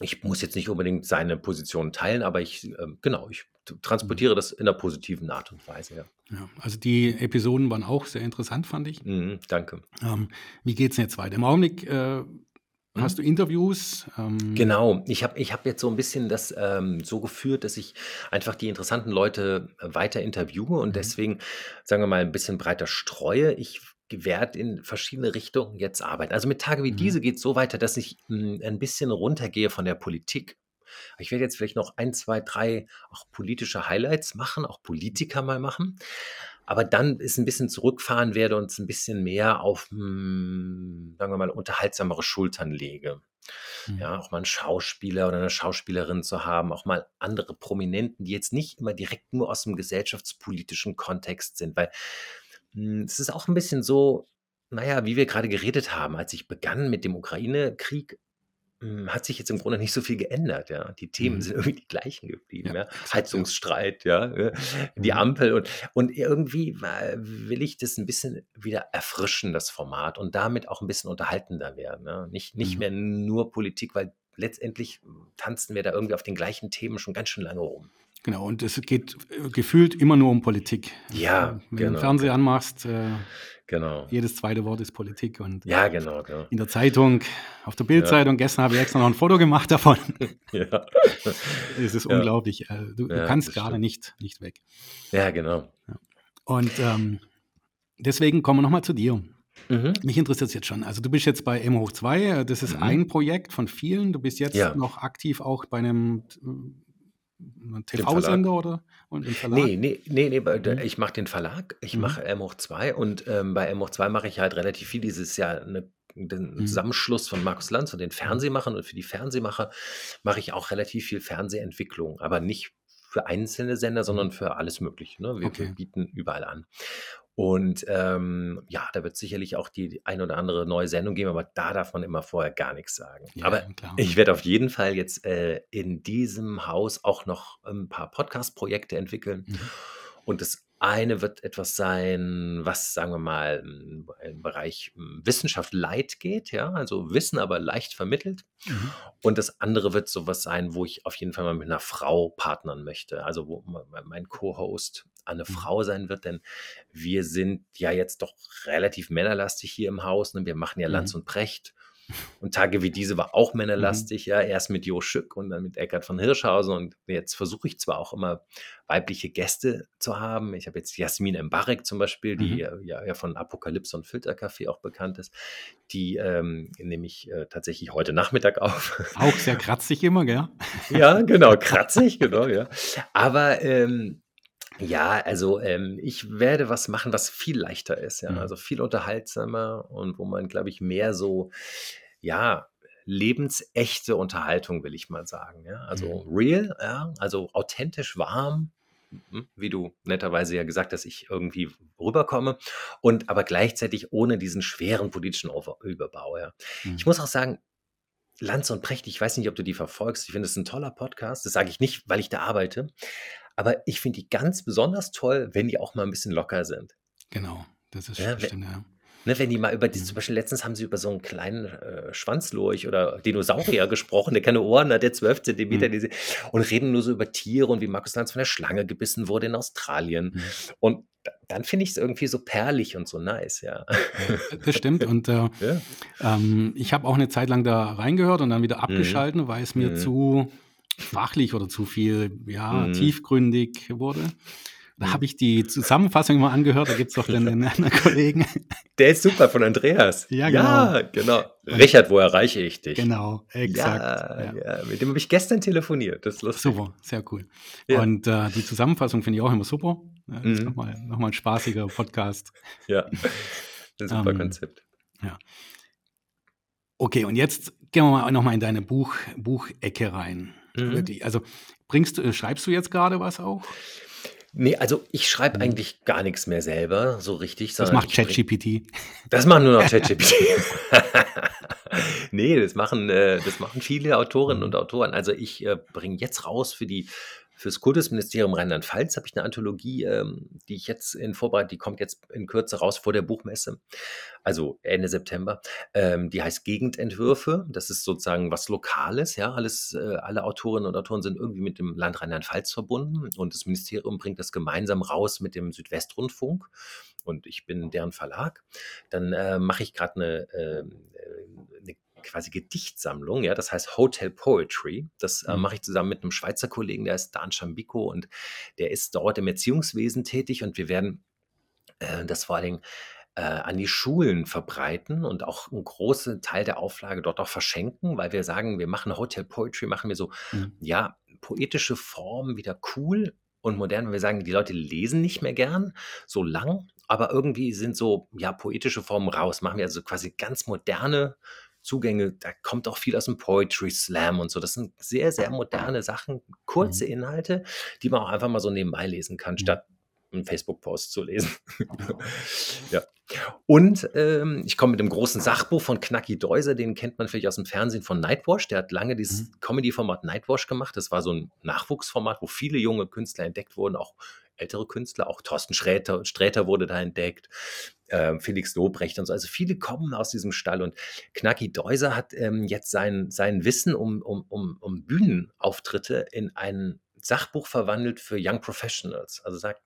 ich muss jetzt nicht unbedingt seine Position teilen, aber ich, ähm, genau, ich t- transportiere das in einer positiven Art und Weise. Ja. Ja, also die Episoden waren auch sehr interessant, fand ich. Mhm, danke. Ähm, wie geht's denn jetzt weiter? Im Augenblick äh, Mhm. Hast du Interviews? Ähm genau, ich habe ich hab jetzt so ein bisschen das ähm, so geführt, dass ich einfach die interessanten Leute äh, weiter interviewe und mhm. deswegen, sagen wir mal, ein bisschen breiter streue. Ich werde in verschiedene Richtungen jetzt arbeiten. Also mit Tage wie mhm. diese geht es so weiter, dass ich mh, hm, ein bisschen runtergehe von der Politik. Ich werde jetzt vielleicht noch ein, zwei, drei auch politische Highlights machen, auch Politiker mal machen aber dann ist ein bisschen zurückfahren werde und es ein bisschen mehr auf, hm, sagen wir mal, unterhaltsamere Schultern lege. Mhm. Ja, auch mal einen Schauspieler oder eine Schauspielerin zu haben, auch mal andere Prominenten, die jetzt nicht immer direkt nur aus dem gesellschaftspolitischen Kontext sind, weil es ist auch ein bisschen so, naja, wie wir gerade geredet haben, als ich begann mit dem Ukraine-Krieg, hm, hat sich jetzt im Grunde nicht so viel geändert, ja. Die Themen Mhm. sind irgendwie die gleichen geblieben, Ja, ja. ja. Heizungsstreit, ja, äh, die Mhm. Ampel und und irgendwie will ich das ein bisschen wieder erfrischen, das Format und damit auch ein bisschen unterhaltender werden, ne? Nicht nicht Mhm. mehr nur Politik, weil letztendlich tanzen wir da irgendwie auf den gleichen Themen schon ganz schön lange rum. Genau, und es geht äh, gefühlt immer nur um Politik. Ja, Wenn du den genau, Fernseher genau. anmachst, äh, Genau. jedes zweite Wort ist Politik. Und Ja, genau, genau. in der Zeitung, auf der Ja. Bildzeitung, gestern habe ich extra noch ein Foto gemacht davon. Ja. Es ist Ja. unglaublich. Äh, du, du kannst gerade nicht, nicht weg. Ja, genau. Und ähm, deswegen kommen wir nochmal zu dir. Mhm. Mich interessiert es jetzt schon. Also du bist jetzt bei M hoch 2, äh, das ist Mhm. ein Projekt von vielen. Du bist jetzt Ja. noch aktiv auch bei einem TV-Sender oder und im Verlag? Nee, nee, nee, nee mhm. ich mache den Verlag, ich mhm. mache M hoch 2 und ähm, bei M hoch 2 mache ich halt relativ viel. Dieses Jahr eine, den mhm. Zusammenschluss von Markus Lanz und den. Fernsehmachern und für die Fernsehmacher mache ich auch relativ viel Fernsehentwicklung, aber nicht für einzelne Sender, sondern mhm. für alles Mögliche. Ne? Wir, okay. wir bieten überall an. Und ähm, ja, da wird sicherlich auch die ein oder andere neue Sendung geben, aber da darf man immer vorher gar nichts sagen. Ja, aber klar. ich werde auf jeden Fall jetzt äh, in diesem Haus auch noch ein paar Podcast-Projekte entwickeln. Mhm. Und das eine wird etwas sein, was, sagen wir mal, im Bereich hm, Wissenschaft light geht, ja, also Wissen aber leicht vermittelt. Mhm. Und das andere wird sowas sein, wo ich auf jeden Fall mal mit einer Frau partnern möchte. Also wo mein Co-Host eine mhm. Frau sein wird, denn wir sind ja jetzt doch relativ männerlastig hier im Haus. Ne? Wir machen ja Lanz mhm. und Precht und Tage wie diese war auch männerlastig, mhm. ja, erst mit Jo Schück und dann mit Eckhard von Hirschhausen. Und jetzt versuche ich zwar auch immer weibliche Gäste zu haben. Ich habe jetzt Jasmin Embarek zum Beispiel, die mhm. ja, ja, von Apokalypse und Filterkaffee auch bekannt ist. Die ähm, nehme ich äh, tatsächlich heute Nachmittag auf. Auch sehr kratzig immer, gell? ja, genau, kratzig, genau, ja. Aber ähm, ja, also ähm, ich werde was machen, was viel leichter ist, ja, mhm. also viel unterhaltsamer und wo man, glaube ich, mehr so, ja, lebensechte Unterhaltung, will ich mal sagen, ja, also mhm. real, ja, also authentisch warm, hm, wie du netterweise ja gesagt hast, ich irgendwie rüberkomme und aber gleichzeitig ohne diesen schweren politischen Überbau, ja. Mhm. Ich muss auch sagen, Lanz und Precht, ich weiß nicht, ob du die verfolgst. Ich finde es ein toller Podcast. Das sage ich nicht, weil ich da arbeite. Aber ich finde die ganz besonders toll, wenn die auch mal ein bisschen locker sind. Genau, das ist ja, stimmt, ja. Ne, wenn die mal über die, mhm. zum Beispiel letztens haben sie über so einen kleinen äh, Schwanzlurch oder Dinosaurier gesprochen, der keine Ohren hat, der 12 Zentimeter, mhm. diese, und reden nur so über Tiere und wie Markus Lanz von der Schlange gebissen wurde in Australien. Mhm. Und dann finde ich es irgendwie so perlig und so nice, ja. Das stimmt. Und äh, ja. ähm, ich habe auch eine Zeit lang da reingehört und dann wieder mhm. abgeschalten, mhm. weil es mir zu fachlich oder zu viel ja, mhm. tiefgründig wurde. Da mhm. habe ich die Zusammenfassung mal angehört, da gibt es doch den, den anderen Kollegen. Der ist super von Andreas. Ja, genau. Ja, genau. Richard, wo erreiche ich dich? Genau, exakt. Ja, ja. mit dem habe ich gestern telefoniert. Das ist lustig. Super, sehr cool. Und äh, die Zusammenfassung finde ich auch immer super. Das mhm. ist nochmal noch mal ein spaßiger Podcast. Ja, ein super ähm, Konzept. Ja. Okay, und jetzt gehen wir mal nochmal in deine Buch, Buchecke rein. Mhm. Also bringst du, schreibst du jetzt gerade was auch? Nee, also ich schreibe mhm. eigentlich gar nichts mehr selber, so richtig. Das macht ChatGPT. Das machen nur noch ChatGPT. nee, das machen, äh, das machen viele Autorinnen und Autoren. Also ich äh, bringe jetzt raus für die Fürs Kultusministerium Rheinland-Pfalz habe ich eine Anthologie, ähm, die ich jetzt in Vorbereitung, die kommt jetzt in Kürze raus vor der Buchmesse, also Ende September. Ähm, die heißt Gegendentwürfe. Das ist sozusagen was Lokales, ja. Alles, äh, alle Autorinnen und Autoren sind irgendwie mit dem Land Rheinland-Pfalz verbunden und das Ministerium bringt das gemeinsam raus mit dem Südwestrundfunk und ich bin deren Verlag. Dann äh, mache ich gerade eine, ähm, äh, eine quasi Gedichtsammlung, ja, das heißt Hotel Poetry. Das äh, Mhm. mache ich zusammen mit einem Schweizer Kollegen, der ist Dan Schambiko und der ist dort im Erziehungswesen tätig und wir werden äh, das vor allen Dingen äh, an die Schulen verbreiten und auch einen großen Teil der Auflage dort auch verschenken, weil wir sagen, wir machen Hotel Poetry, machen wir so, Mhm. ja, poetische Formen wieder cool und modern, weil wir sagen, die Leute lesen nicht mehr gern so lang, aber irgendwie sind so, ja, poetische Formen raus. Machen wir also quasi ganz moderne Zugänge. Da kommt auch viel aus dem Poetry Slam und so. Das sind sehr, sehr moderne Sachen, kurze Mhm. Inhalte, die man auch einfach mal so nebenbei lesen kann, Mhm. statt einen Facebook-Post zu lesen. ja. Und ähm, ich komme mit dem großen Sachbuch von Knacki Deuser, den kennt man vielleicht aus dem Fernsehen von Nightwash. Der hat lange dieses Mhm. Comedy-Format Nightwash gemacht. Das war so ein Nachwuchsformat, wo viele junge Künstler entdeckt wurden, auch ältere Künstler, auch Thorsten Sträter, Sträter wurde da entdeckt, ähm, Felix Lobrecht und so. Also viele kommen aus diesem Stall und Knacki Deuser hat ähm, jetzt sein, sein Wissen um, um, um, um Bühnenauftritte in ein Sachbuch verwandelt für Young Professionals. Also sagt,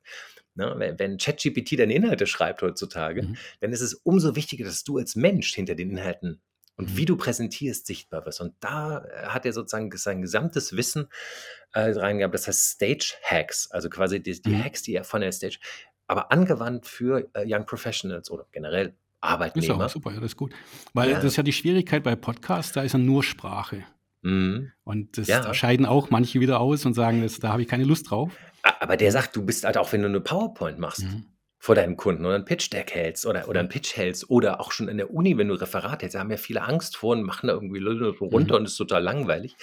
ne, wenn, wenn ChatGPT deine Inhalte schreibt heutzutage, Mhm. dann ist es umso wichtiger, dass du als Mensch hinter den Inhalten und Mhm. wie du präsentierst sichtbar wirst. Und da äh, hat er sozusagen sein gesamtes Wissen äh, reingehabt. Das heißt Stage Hacks, also quasi die, die Mhm. Hacks, die er von der Stage, aber angewandt für äh, Young Professionals oder generell Ist Arbeitnehmer. auch super, ja, das ist gut. Weil Ja. das ist ja die Schwierigkeit bei Podcasts, da ist ja nur Sprache. Mhm. Und das, Ja. da scheiden auch manche wieder aus und sagen, das, da habe ich keine Lust drauf. Aber der sagt, du bist halt auch, wenn du eine PowerPoint machst Mhm. Vor deinem Kunden oder ein Pitch-Deck hältst oder, oder ein Pitch hältst oder auch schon in der Uni, wenn du Referat hältst, da haben ja viele Angst vor und machen da irgendwie so runter Mhm. und ist total langweilig.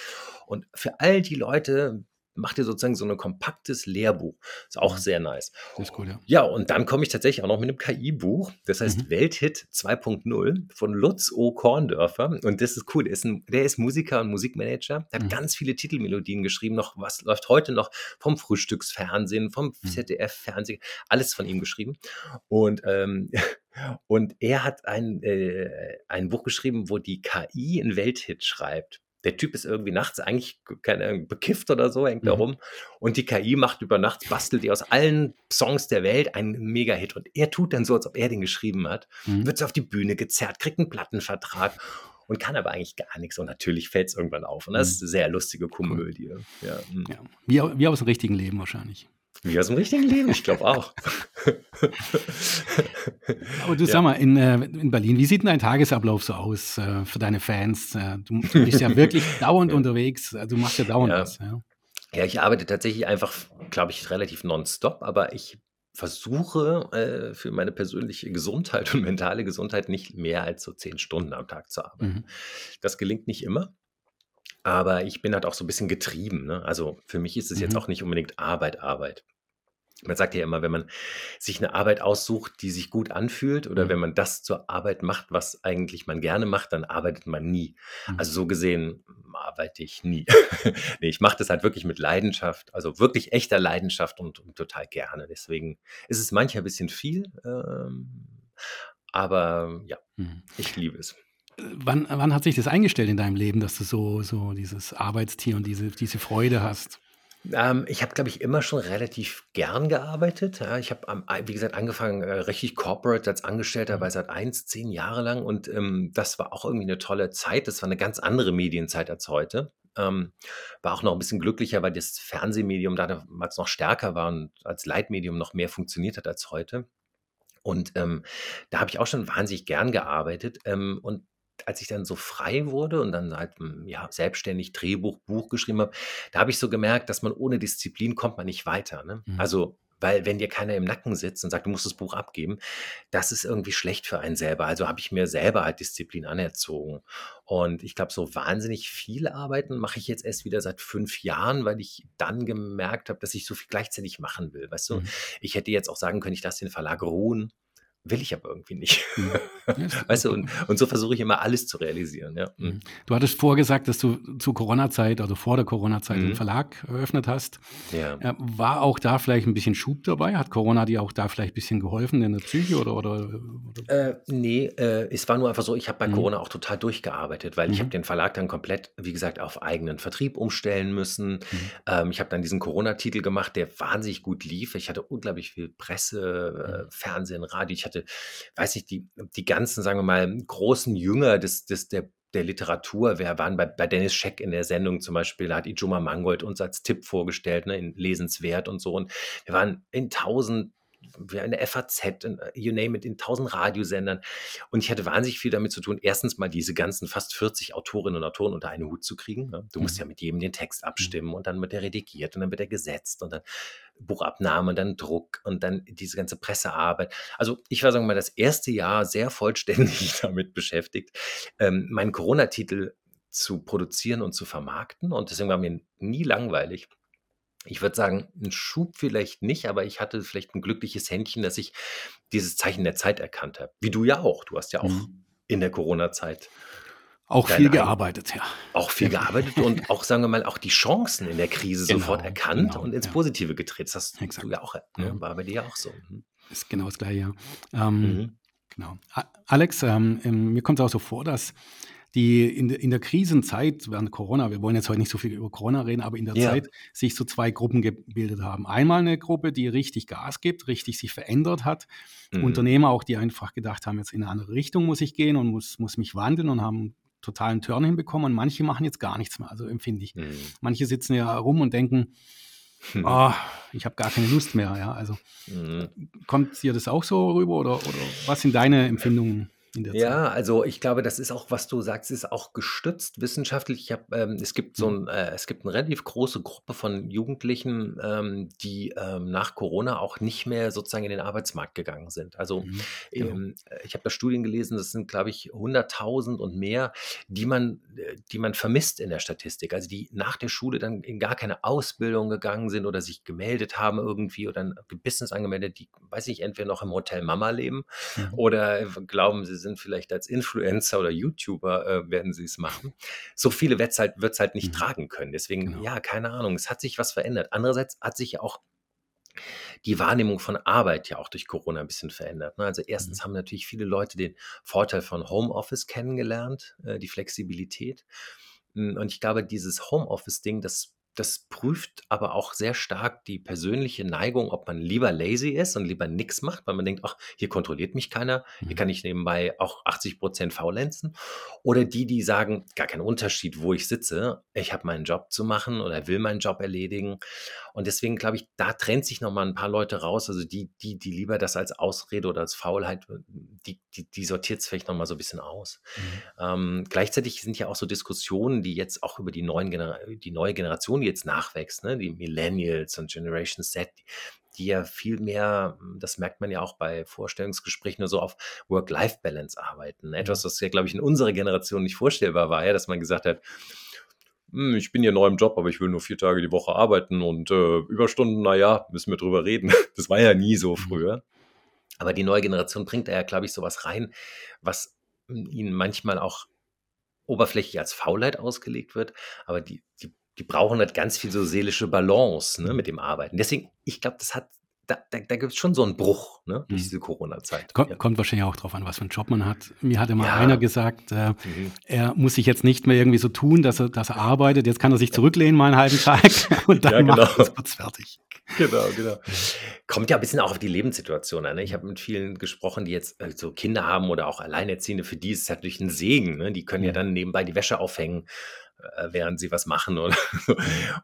Und für all die Leute macht ihr sozusagen so ein kompaktes Lehrbuch. Ist auch Mhm. sehr nice. Das ist gut, ja. Ja, und dann komme ich tatsächlich auch noch mit einem KI-Buch. Das heißt Mhm. Welthit 2.0 von Lutz O. Korndörfer. Und das ist cool. Der ist, ein, der ist Musiker und Musikmanager. Der hat Mhm. ganz viele Titelmelodien geschrieben. Noch was läuft heute noch vom Frühstücksfernsehen, vom Mhm. ZDF-Fernsehen. Alles von ihm geschrieben. Und, ähm, und er hat ein, äh, ein Buch geschrieben, wo die KI einen Welthit schreibt. Der Typ ist irgendwie nachts eigentlich, keine Ahnung, bekifft oder so, hängt da Mhm. rum. Und die KI macht über Nacht, bastelt die aus allen Songs der Welt einen Mega-Hit. Und er tut dann so, als ob er den geschrieben hat, Mhm. wird so auf die Bühne gezerrt, kriegt einen Plattenvertrag und kann aber eigentlich gar nichts. Und natürlich fällt es irgendwann auf. Und das Mhm. ist eine sehr lustige Komödie. Ja, mm. Ja. Wie, wie aus dem richtigen Leben wahrscheinlich. Wie aus dem richtigen Leben, ich glaube auch. Aber du Ja. sag mal, in, äh, in Berlin, wie sieht denn dein Tagesablauf so aus äh, für deine Fans? Äh, du, du bist ja wirklich dauernd unterwegs. Du machst ja dauernd Ja. was. Ja. Ja, ich arbeite tatsächlich einfach, glaube ich, relativ nonstop, aber ich versuche äh, für meine persönliche Gesundheit und mentale Gesundheit nicht mehr als so zehn Stunden am Tag zu arbeiten. Mhm. Das gelingt nicht immer, aber ich bin halt auch so ein bisschen getrieben. Ne? Also für mich ist es jetzt Mhm. auch nicht unbedingt Arbeit, Arbeit. Man sagt ja immer, wenn man sich eine Arbeit aussucht, die sich gut anfühlt, oder Mhm. wenn man das zur Arbeit macht, was eigentlich man gerne macht, dann arbeitet man nie. Mhm. Also so gesehen mm, arbeite ich nie. nee, ich mache das halt wirklich mit Leidenschaft, also wirklich echter Leidenschaft und, und total gerne. Deswegen ist es manchmal ein bisschen viel, ähm, aber ja, Mhm. ich liebe es. Äh, Wann, wann hat sich das eingestellt in deinem Leben, dass du so, so dieses Arbeitstier und diese, diese Freude hast? Ähm, ich habe, glaube ich, immer schon relativ gern gearbeitet. Ja, ich habe, wie gesagt, angefangen äh, richtig corporate als Angestellter Mhm. bei seit 1, 10 Jahre lang und ähm, das war auch irgendwie eine tolle Zeit. Das war eine ganz andere Medienzeit als heute. Ähm, war auch noch ein bisschen glücklicher, weil das Fernsehmedium da damals noch stärker war und als Leitmedium noch mehr funktioniert hat als heute. Und ähm, da habe ich auch schon wahnsinnig gern gearbeitet. Ähm, und als ich dann so frei wurde und dann halt hm, ja, selbstständig Drehbuch, Buch geschrieben habe, da habe ich so gemerkt, dass man ohne Disziplin kommt man nicht weiter. Ne? Mhm. Also, weil wenn dir keiner im Nacken sitzt und sagt, du musst das Buch abgeben, das ist irgendwie schlecht für einen selber. Also habe ich mir selber halt Disziplin anerzogen. Und ich glaube, so wahnsinnig viel arbeiten mache ich jetzt erst wieder seit fünf Jahren, weil ich dann gemerkt habe, dass ich so viel gleichzeitig machen will. Weißt du, Mhm. ich hätte jetzt auch sagen können, ich lasse den Verlag ruhen. Will ich aber irgendwie nicht. Mhm. Weißt du, und, und so versuche ich immer alles zu realisieren. Ja. Mhm. Du hattest vorgesagt, dass du zur Corona-Zeit oder vor der Corona-Zeit Mhm. einen Verlag eröffnet hast. Ja. Ja, War auch da vielleicht ein bisschen Schub dabei? Hat Corona dir auch da vielleicht ein bisschen geholfen in der Psyche oder? oder, oder? Äh, nee, äh, es war nur einfach so, ich habe bei Mhm. Corona auch total durchgearbeitet, weil ich Mhm. habe den Verlag dann komplett, wie gesagt, auf eigenen Vertrieb umstellen müssen. Mhm. Ähm, ich habe dann diesen Corona-Titel gemacht, der wahnsinnig gut lief. Ich hatte unglaublich viel Presse, äh, Fernsehen, Radio. Ich hatte, weiß nicht, die, die ganzen, sagen wir mal, großen Jünger des, des, der der Literatur. Wir waren bei, bei Dennis Scheck in der Sendung zum Beispiel, da hat Ijoma Mangold uns als Tipp vorgestellt, ne, in lesenswert und so. Und wir waren in tausend in der FAZ, in, you name it, in tausend Radiosendern. Und ich hatte wahnsinnig viel damit zu tun, erstens mal diese ganzen fast 40 Autorinnen und Autoren unter einen Hut zu kriegen. Ne? Du musst mhm. ja mit jedem den Text abstimmen und dann wird er redigiert und dann wird er gesetzt und dann Buchabnahme und dann Druck und dann diese ganze Pressearbeit. Also ich war, sagen wir mal, das erste Jahr sehr vollständig damit beschäftigt, ähm, meinen Corona-Titel zu produzieren und zu vermarkten. Und deswegen war mir nie langweilig. Ich würde sagen, ein Schub vielleicht nicht, aber ich hatte vielleicht ein glückliches Händchen, dass ich dieses Zeichen der Zeit erkannt habe. Wie du ja auch. Du hast ja auch mhm. in der Corona-Zeit auch viel gearbeitet, ja. Auch viel gearbeitet und auch, sagen wir mal, auch die Chancen in der Krise genau, sofort erkannt genau, und ins Positive gedreht. Das hast Exakt. du ja auch, ne? war bei dir ja auch so. Mhm. Ist genau das gleiche, ja. Ähm, mhm. Genau. Alex, ähm, mir kommt es auch so vor, dass die in, in der Krisenzeit während Corona, wir wollen jetzt heute nicht so viel über Corona reden, aber in der ja. Zeit sich so zwei Gruppen gebildet haben. Einmal eine Gruppe, die richtig Gas gibt, richtig sich verändert hat. Mhm. Unternehmer auch, die einfach gedacht haben, jetzt in eine andere Richtung muss ich gehen und muss, muss mich wandeln und haben totalen Turn hinbekommen und manche machen jetzt gar nichts mehr, also empfinde ich. Mhm. Manche sitzen ja rum und denken, oh, ich habe gar keine Lust mehr. Ja, also mhm. kommt dir das auch so rüber oder, oder was sind deine Empfindungen? In der Zeit. Ja, also ich glaube, das ist auch, was du sagst, ist auch gestützt wissenschaftlich. Ich habe, ähm, es gibt so mhm. ein, äh, es gibt eine relativ große Gruppe von Jugendlichen, ähm, die ähm, nach Corona auch nicht mehr sozusagen in den Arbeitsmarkt gegangen sind. Also Mhm. Genau. ähm, ich habe da Studien gelesen, das sind, glaube ich, 100.000 und mehr, die man, äh, die man vermisst in der Statistik. Also die nach der Schule dann in gar keine Ausbildung gegangen sind oder sich gemeldet haben irgendwie oder ein Business angemeldet, die, weiß ich, entweder noch im Hotel Mama leben Mhm. oder glauben, sie sind vielleicht als Influencer oder YouTuber, äh, werden sie es machen. So viele wird es halt, wird's halt nicht mhm. tragen können. Deswegen, genau. ja, keine Ahnung, es hat sich was verändert. Andererseits hat sich ja auch die Wahrnehmung von Arbeit ja auch durch Corona ein bisschen verändert. Ne? Also erstens mhm. haben natürlich viele Leute den Vorteil von Homeoffice kennengelernt, äh, die Flexibilität. Hm, und ich glaube, dieses Homeoffice-Ding, das das prüft aber auch sehr stark die persönliche Neigung, ob man lieber lazy ist und lieber nichts macht, weil man denkt, ach, hier kontrolliert mich keiner, hier mhm. kann ich nebenbei auch 80 Prozent faulenzen. Oder die, die sagen, gar kein Unterschied, wo ich sitze, ich habe meinen Job zu machen oder will meinen Job erledigen. Und deswegen glaube ich, da trennt sich nochmal ein paar Leute raus. Also die, die, die lieber das als Ausrede oder als Faulheit, die, die, die sortiert es vielleicht nochmal so ein bisschen aus. Mhm. Ähm, gleichzeitig sind ja auch so Diskussionen, die jetzt auch über die, neuen Genera die neue Generation, die jetzt nachwächst, ne? die Millennials und Generation Z, die, die ja viel mehr, das merkt man ja auch bei Vorstellungsgesprächen, nur so auf Work-Life-Balance arbeiten. Etwas, mhm. was ja, glaube ich, in unserer Generation nicht vorstellbar war, ja, dass man gesagt hat, hm, ich bin hier neu im Job, aber ich will nur vier Tage die Woche arbeiten und äh, Überstunden, naja, müssen wir drüber reden. Das war ja nie so mhm. früher. Aber die neue Generation bringt da ja, glaube ich, sowas rein, was ihnen manchmal auch oberflächlich als Faulheit ausgelegt wird, aber die, die, die brauchen halt ganz viel so seelische Balance ne, mit dem Arbeiten. Deswegen, ich glaube, das hat da, da, da gibt es schon so einen Bruch ne, durch mhm. diese Corona-Zeit. Kommt, ja. kommt, wahrscheinlich auch darauf an, was für einen Job man hat. Mir hat immer ja. einer gesagt, äh, mhm. er muss sich jetzt nicht mehr irgendwie so tun, dass er, dass er arbeitet. Jetzt kann er sich zurücklehnen mal einen halben Tag und dann ja, genau. macht es kurz fertig. Genau, genau. Kommt ja ein bisschen auch auf die Lebenssituation an. Ne? Ich habe mit vielen gesprochen, die jetzt äh, so Kinder haben oder auch Alleinerziehende. Für die ist es natürlich ein Segen. Ne? Die können ja dann nebenbei die Wäsche aufhängen während sie was machen oder so.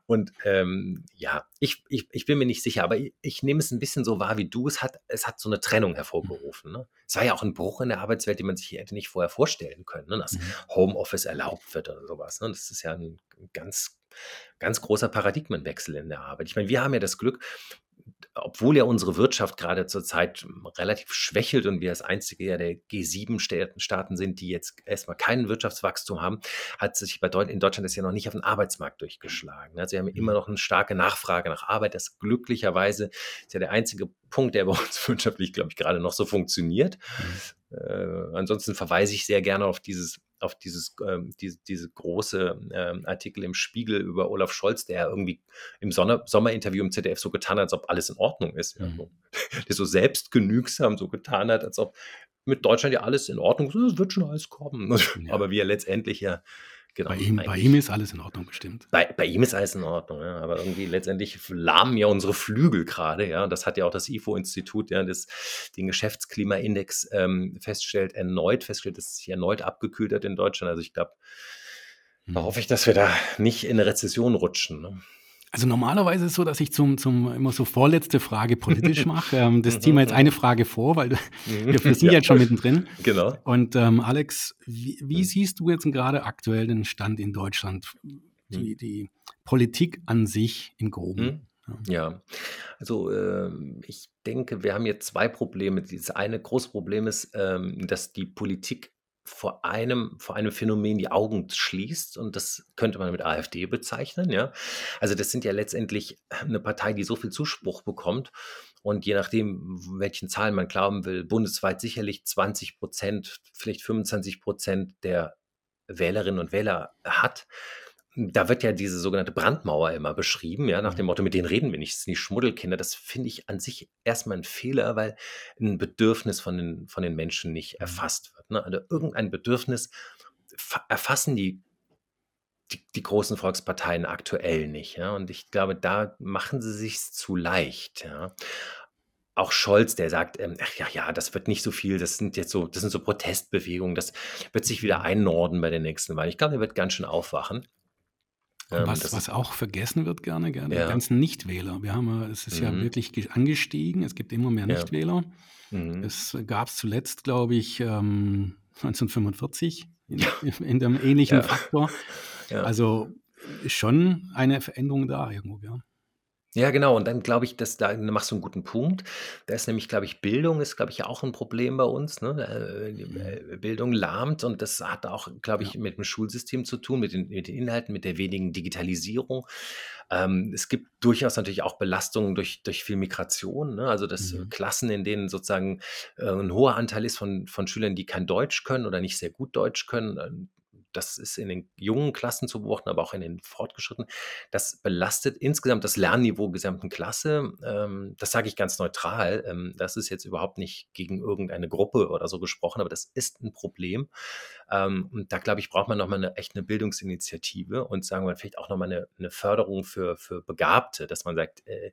Und ähm, ja, ich, ich, ich bin mir nicht sicher, aber ich, ich, nehme es ein bisschen so wahr wie du. Es hat, es hat so eine Trennung hervorgerufen. Ne? Es war ja auch ein Bruch in der Arbeitswelt, den man sich hätte nicht vorher vorstellen können, ne? dass mhm. Homeoffice erlaubt wird oder sowas. Ne? Das ist ja ein ganz, ganz großer Paradigmenwechsel in der Arbeit. Ich meine, wir haben ja das Glück, obwohl ja unsere Wirtschaft gerade zurzeit relativ schwächelt und wir das einzige ja der G7-Staaten sind, die jetzt erstmal kein Wirtschaftswachstum haben, hat sich bei Deut in Deutschland das ja noch nicht auf den Arbeitsmarkt durchgeschlagen. Also wir haben immer noch eine starke Nachfrage nach Arbeit. Das glücklicherweise ist ja der einzige Punkt, der bei uns wirtschaftlich, glaube ich, gerade noch so funktioniert. Mhm. Äh, ansonsten verweise ich sehr gerne auf dieses auf dieses, ähm, diese, diese große ähm, Artikel im Spiegel über Olaf Scholz, der irgendwie im Sonne Sommerinterview im ZDF so getan hat, als ob alles in Ordnung ist. Mhm. Der so selbstgenügsam so getan hat, als ob mit Deutschland ja alles in Ordnung ist, es wird schon alles kommen. Ja. Aber wir letztendlich ja genau. Bei ihm, bei ihm ist alles in Ordnung bestimmt. Bei, bei ihm ist alles in Ordnung, ja, aber irgendwie letztendlich lahmen ja unsere Flügel gerade, ja. Das hat ja auch das IFO-Institut, ja, das den Geschäftsklimaindex ähm, feststellt, erneut feststellt, dass es sich erneut abgekühlt hat in Deutschland. Also ich glaube, da hm. hoffe ich, dass wir da nicht in eine Rezession rutschen. Ne? Also normalerweise ist es so, dass ich zum, zum immer so vorletzte Frage politisch mache. Ähm, das ziehen wir jetzt eine Frage vor, weil wir, wir sind ja. jetzt schon mittendrin. Genau. Und ähm, Alex, wie, wie, siehst du jetzt gerade aktuell den Stand in Deutschland? Die, die Politik an sich im Groben? Ja, also äh, ich denke, wir haben jetzt zwei Probleme. Das eine große Problem ist, ähm, dass die Politik vor einem, vor einem Phänomen die Augen schließt und das könnte man mit AfD bezeichnen, ja. Also das sind ja letztendlich eine Partei, die so viel Zuspruch bekommt und je nachdem, welchen Zahlen man glauben will, bundesweit sicherlich 20 Prozent, vielleicht 25 Prozent der Wählerinnen und Wähler hat da wird ja diese sogenannte Brandmauer immer beschrieben, ja, nach dem mhm. Motto, mit denen reden wir nicht, das sind die Schmuddelkinder. Das finde ich an sich erstmal ein Fehler, weil ein Bedürfnis von den, von den Menschen nicht mhm. erfasst wird. Ne? Also irgendein Bedürfnis erfassen die, die, die, großen Volksparteien aktuell nicht. Ja? Und ich glaube, da machen sie sich zu leicht. Ja? Auch Scholz, der sagt, ähm, ach ja, ja, das wird nicht so viel, das sind jetzt so, das sind so Protestbewegungen, das wird sich wieder einnorden bei den nächsten Wahlen. Ich glaube, er wird ganz schön aufwachen. Ähm, was, was auch vergessen wird gerne, gerne, ja. die ganzen Nichtwähler. Wir haben, es ist mhm. ja wirklich angestiegen, es gibt immer mehr Nichtwähler. Ja. Mhm. Es gab es zuletzt, glaube ich, ähm, 1945 in, in dem ähnlichen ja. Faktor. Also schon eine Veränderung da irgendwo, ja. Ja, genau. Und dann glaube ich, dass da machst du einen guten Punkt. Da ist nämlich, glaube ich, Bildung ist, glaube ich, ja auch ein Problem bei uns. Ne? Äh, mhm. äh, Bildung lahmt und das hat auch, glaube ich, mit dem Schulsystem zu tun, mit den, mit den Inhalten, mit der wenigen Digitalisierung. Ähm, es gibt durchaus natürlich auch Belastungen durch, durch viel Migration. Ne? Also dass Mhm. Klassen, in denen sozusagen äh, ein hoher Anteil ist von, von Schülern, die kein Deutsch können oder nicht sehr gut Deutsch können. Das ist in den jungen Klassen zu beobachten, aber auch in den fortgeschrittenen. Das belastet insgesamt das Lernniveau gesamten Klasse. Ähm, das sage ich ganz neutral. Ähm, das ist jetzt überhaupt nicht gegen irgendeine Gruppe oder so gesprochen, aber das ist ein Problem. Ähm, und da glaube ich, braucht man nochmal eine echt eine Bildungsinitiative und sagen wir vielleicht auch nochmal eine, eine Förderung für, für Begabte, dass man sagt, äh,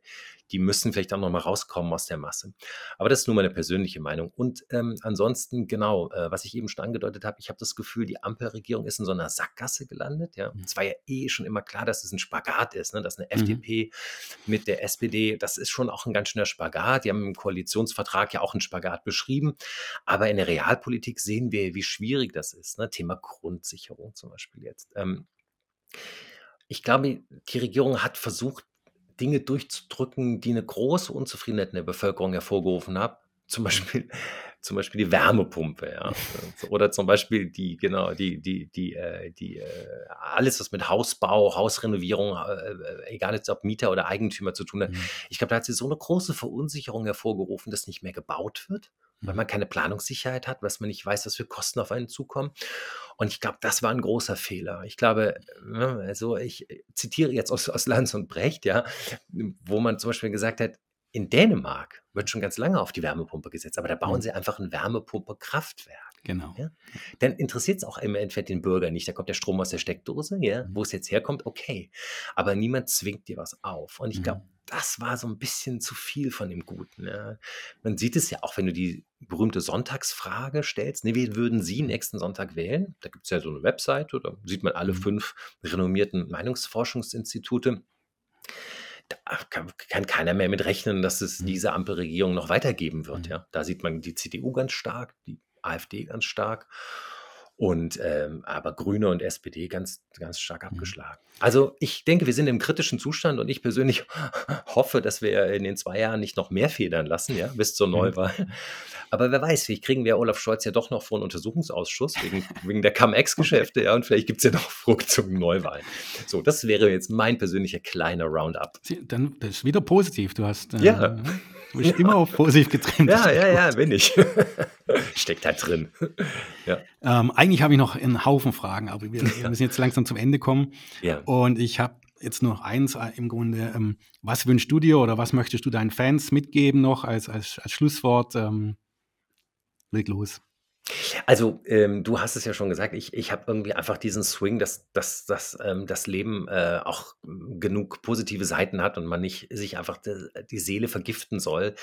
die müssen vielleicht auch nochmal rauskommen aus der Masse. Aber das ist nur meine persönliche Meinung. Und ähm, ansonsten, genau, äh, was ich eben schon angedeutet habe, ich habe das Gefühl, die Ampelregierung ist in so einer Sackgasse gelandet. Ja? Mhm. Es war ja eh schon immer klar, dass es ein Spagat ist, ne? dass eine mhm. FDP mit der SPD, das ist schon auch ein ganz schöner Spagat. Die haben im Koalitionsvertrag ja auch einen Spagat beschrieben. Aber in der Realpolitik sehen wir, wie schwierig das ist ist. Ne? Thema Grundsicherung zum Beispiel jetzt. Ähm, ich glaube, die Regierung hat versucht, Dinge durchzudrücken, die eine große Unzufriedenheit in der Bevölkerung hervorgerufen haben. Zum Beispiel, zum Beispiel die Wärmepumpe, ja. Oder zum Beispiel die, genau, die, die, die, äh, die, äh, alles, was mit Hausbau, Hausrenovierung, äh, egal jetzt ob Mieter oder Eigentümer zu tun hat. Mhm. Ich glaube, da hat sie so eine große Verunsicherung hervorgerufen, dass nicht mehr gebaut wird weil man keine Planungssicherheit hat, was man nicht weiß, was für Kosten auf einen zukommen. Und ich glaube, das war ein großer Fehler. Ich glaube, ne, also ich äh, zitiere jetzt aus, aus Lanz und Brecht, ja, wo man zum Beispiel gesagt hat, in Dänemark wird schon ganz lange auf die Wärmepumpe gesetzt, aber da bauen mhm. sie einfach ein Wärmepumpe-Kraftwerk. Genau. Ja? Dann interessiert es auch im Endeffekt den Bürger nicht. Da kommt der Strom aus der Steckdose, ja, mhm. wo es jetzt herkommt, okay. Aber niemand zwingt dir was auf. Und ich glaube, mhm. das war so ein bisschen zu viel von dem Guten. Ja. Man sieht es ja auch, wenn du die berühmte Sonntagsfrage stellst. Ne, wie würden Sie nächsten Sonntag wählen? Da gibt es ja so eine Webseite, da sieht man alle mhm. fünf renommierten Meinungsforschungsinstitute da kann, keiner mehr mit rechnen, dass es mhm. diese Ampelregierung noch weitergeben wird. Ja, da sieht man die CDU ganz stark, die AfD ganz stark. Und ähm, aber Grüne und SPD ganz, ganz stark mhm. abgeschlagen. Also ich denke, wir sind im kritischen Zustand und ich persönlich hoffe, dass wir in den zwei Jahren nicht noch mehr federn lassen, ja, bis zur mhm. Neuwahl. Aber wer weiß, vielleicht kriegen wir Olaf Scholz ja doch noch vor einen Untersuchungsausschuss wegen, wegen der Cum-Ex-Geschäfte, ja, und vielleicht gibt es ja noch Frucht zum Neuwahlen. So, das wäre jetzt mein persönlicher kleiner Roundup. Dann das ist wieder positiv. Du hast äh, ja. Du bist ja. immer auf positiv getrimmt. Ja, ja, ja, bin ich. Steckt halt drin. Ja. Ähm, eigentlich habe ich noch einen Haufen Fragen, aber wir, wir müssen jetzt langsam zum Ende kommen. Ja. Und ich habe jetzt noch eins äh, im Grunde. Ähm, was wünschst du dir oder was möchtest du deinen Fans mitgeben noch als, als, als Schlusswort? Ähm, leg los. Also, ähm, du hast es ja schon gesagt, ich ich habe irgendwie einfach diesen Swing, dass dass dass, ähm, das Leben, äh, auch genug positive Seiten hat und man nicht sich einfach de die Seele vergiften soll,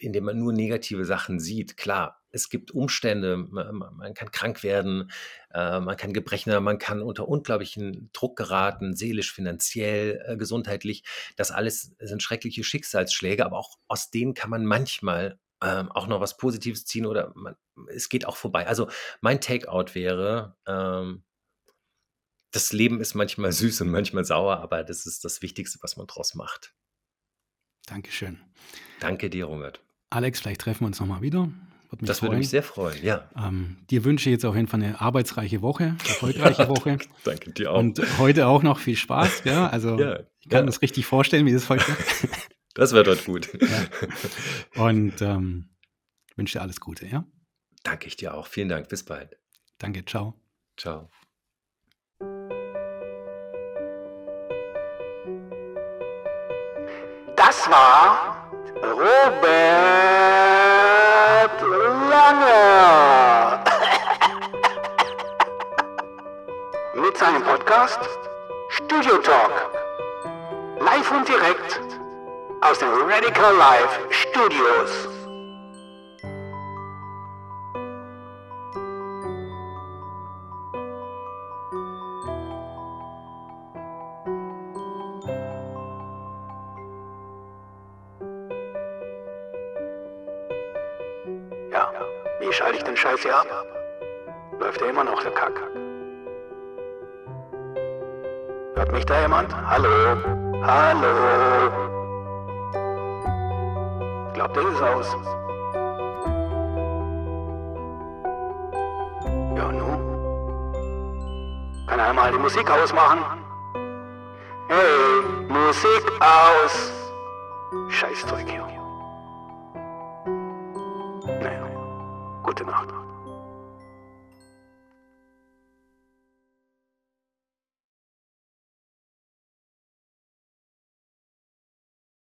indem man nur negative Sachen sieht. Klar, es gibt Umstände, ma ma man kann krank werden, äh, man kann Gebrechen man kann unter unglaublichen Druck geraten, seelisch, finanziell, äh, gesundheitlich. Das alles sind schreckliche Schicksalsschläge, aber auch aus denen kann man manchmal, ähm, auch noch was Positives ziehen oder man es geht auch vorbei. Also, mein Takeout wäre, ähm das Leben ist manchmal süß und manchmal sauer, aber das ist das Wichtigste, was man draus macht. Dankeschön. Danke dir, Robert. Alex, vielleicht treffen wir uns noch mal wieder. Würde das würde mich sehr freuen, ja. Ähm, dir wünsche ich jetzt auf jeden Fall eine arbeitsreiche Woche, erfolgreiche Woche. Danke dir auch. Und heute auch noch viel Spaß, ja. Also ja, ich kann ja. das richtig vorstellen, wie das heute. Das wird dort gut. Ja. Und ähm, wünsche dir alles Gute, ja. Danke ich dir auch. Vielen Dank. Bis bald. Danke, ciao. Ciao. Das war Robert Lange mit seinem Podcast Studio Talk. Live und direkt aus den Radical Life Studios. Wie schalte ich den Scheiß hier ab? Läuft ja immer noch der Kack. Hört mich da jemand? Hallo? Hallo? Glaube, das ist aus. Ja, nun? Kann er mal die Musik ausmachen? Hey, Musik aus! Scheißzeug hier.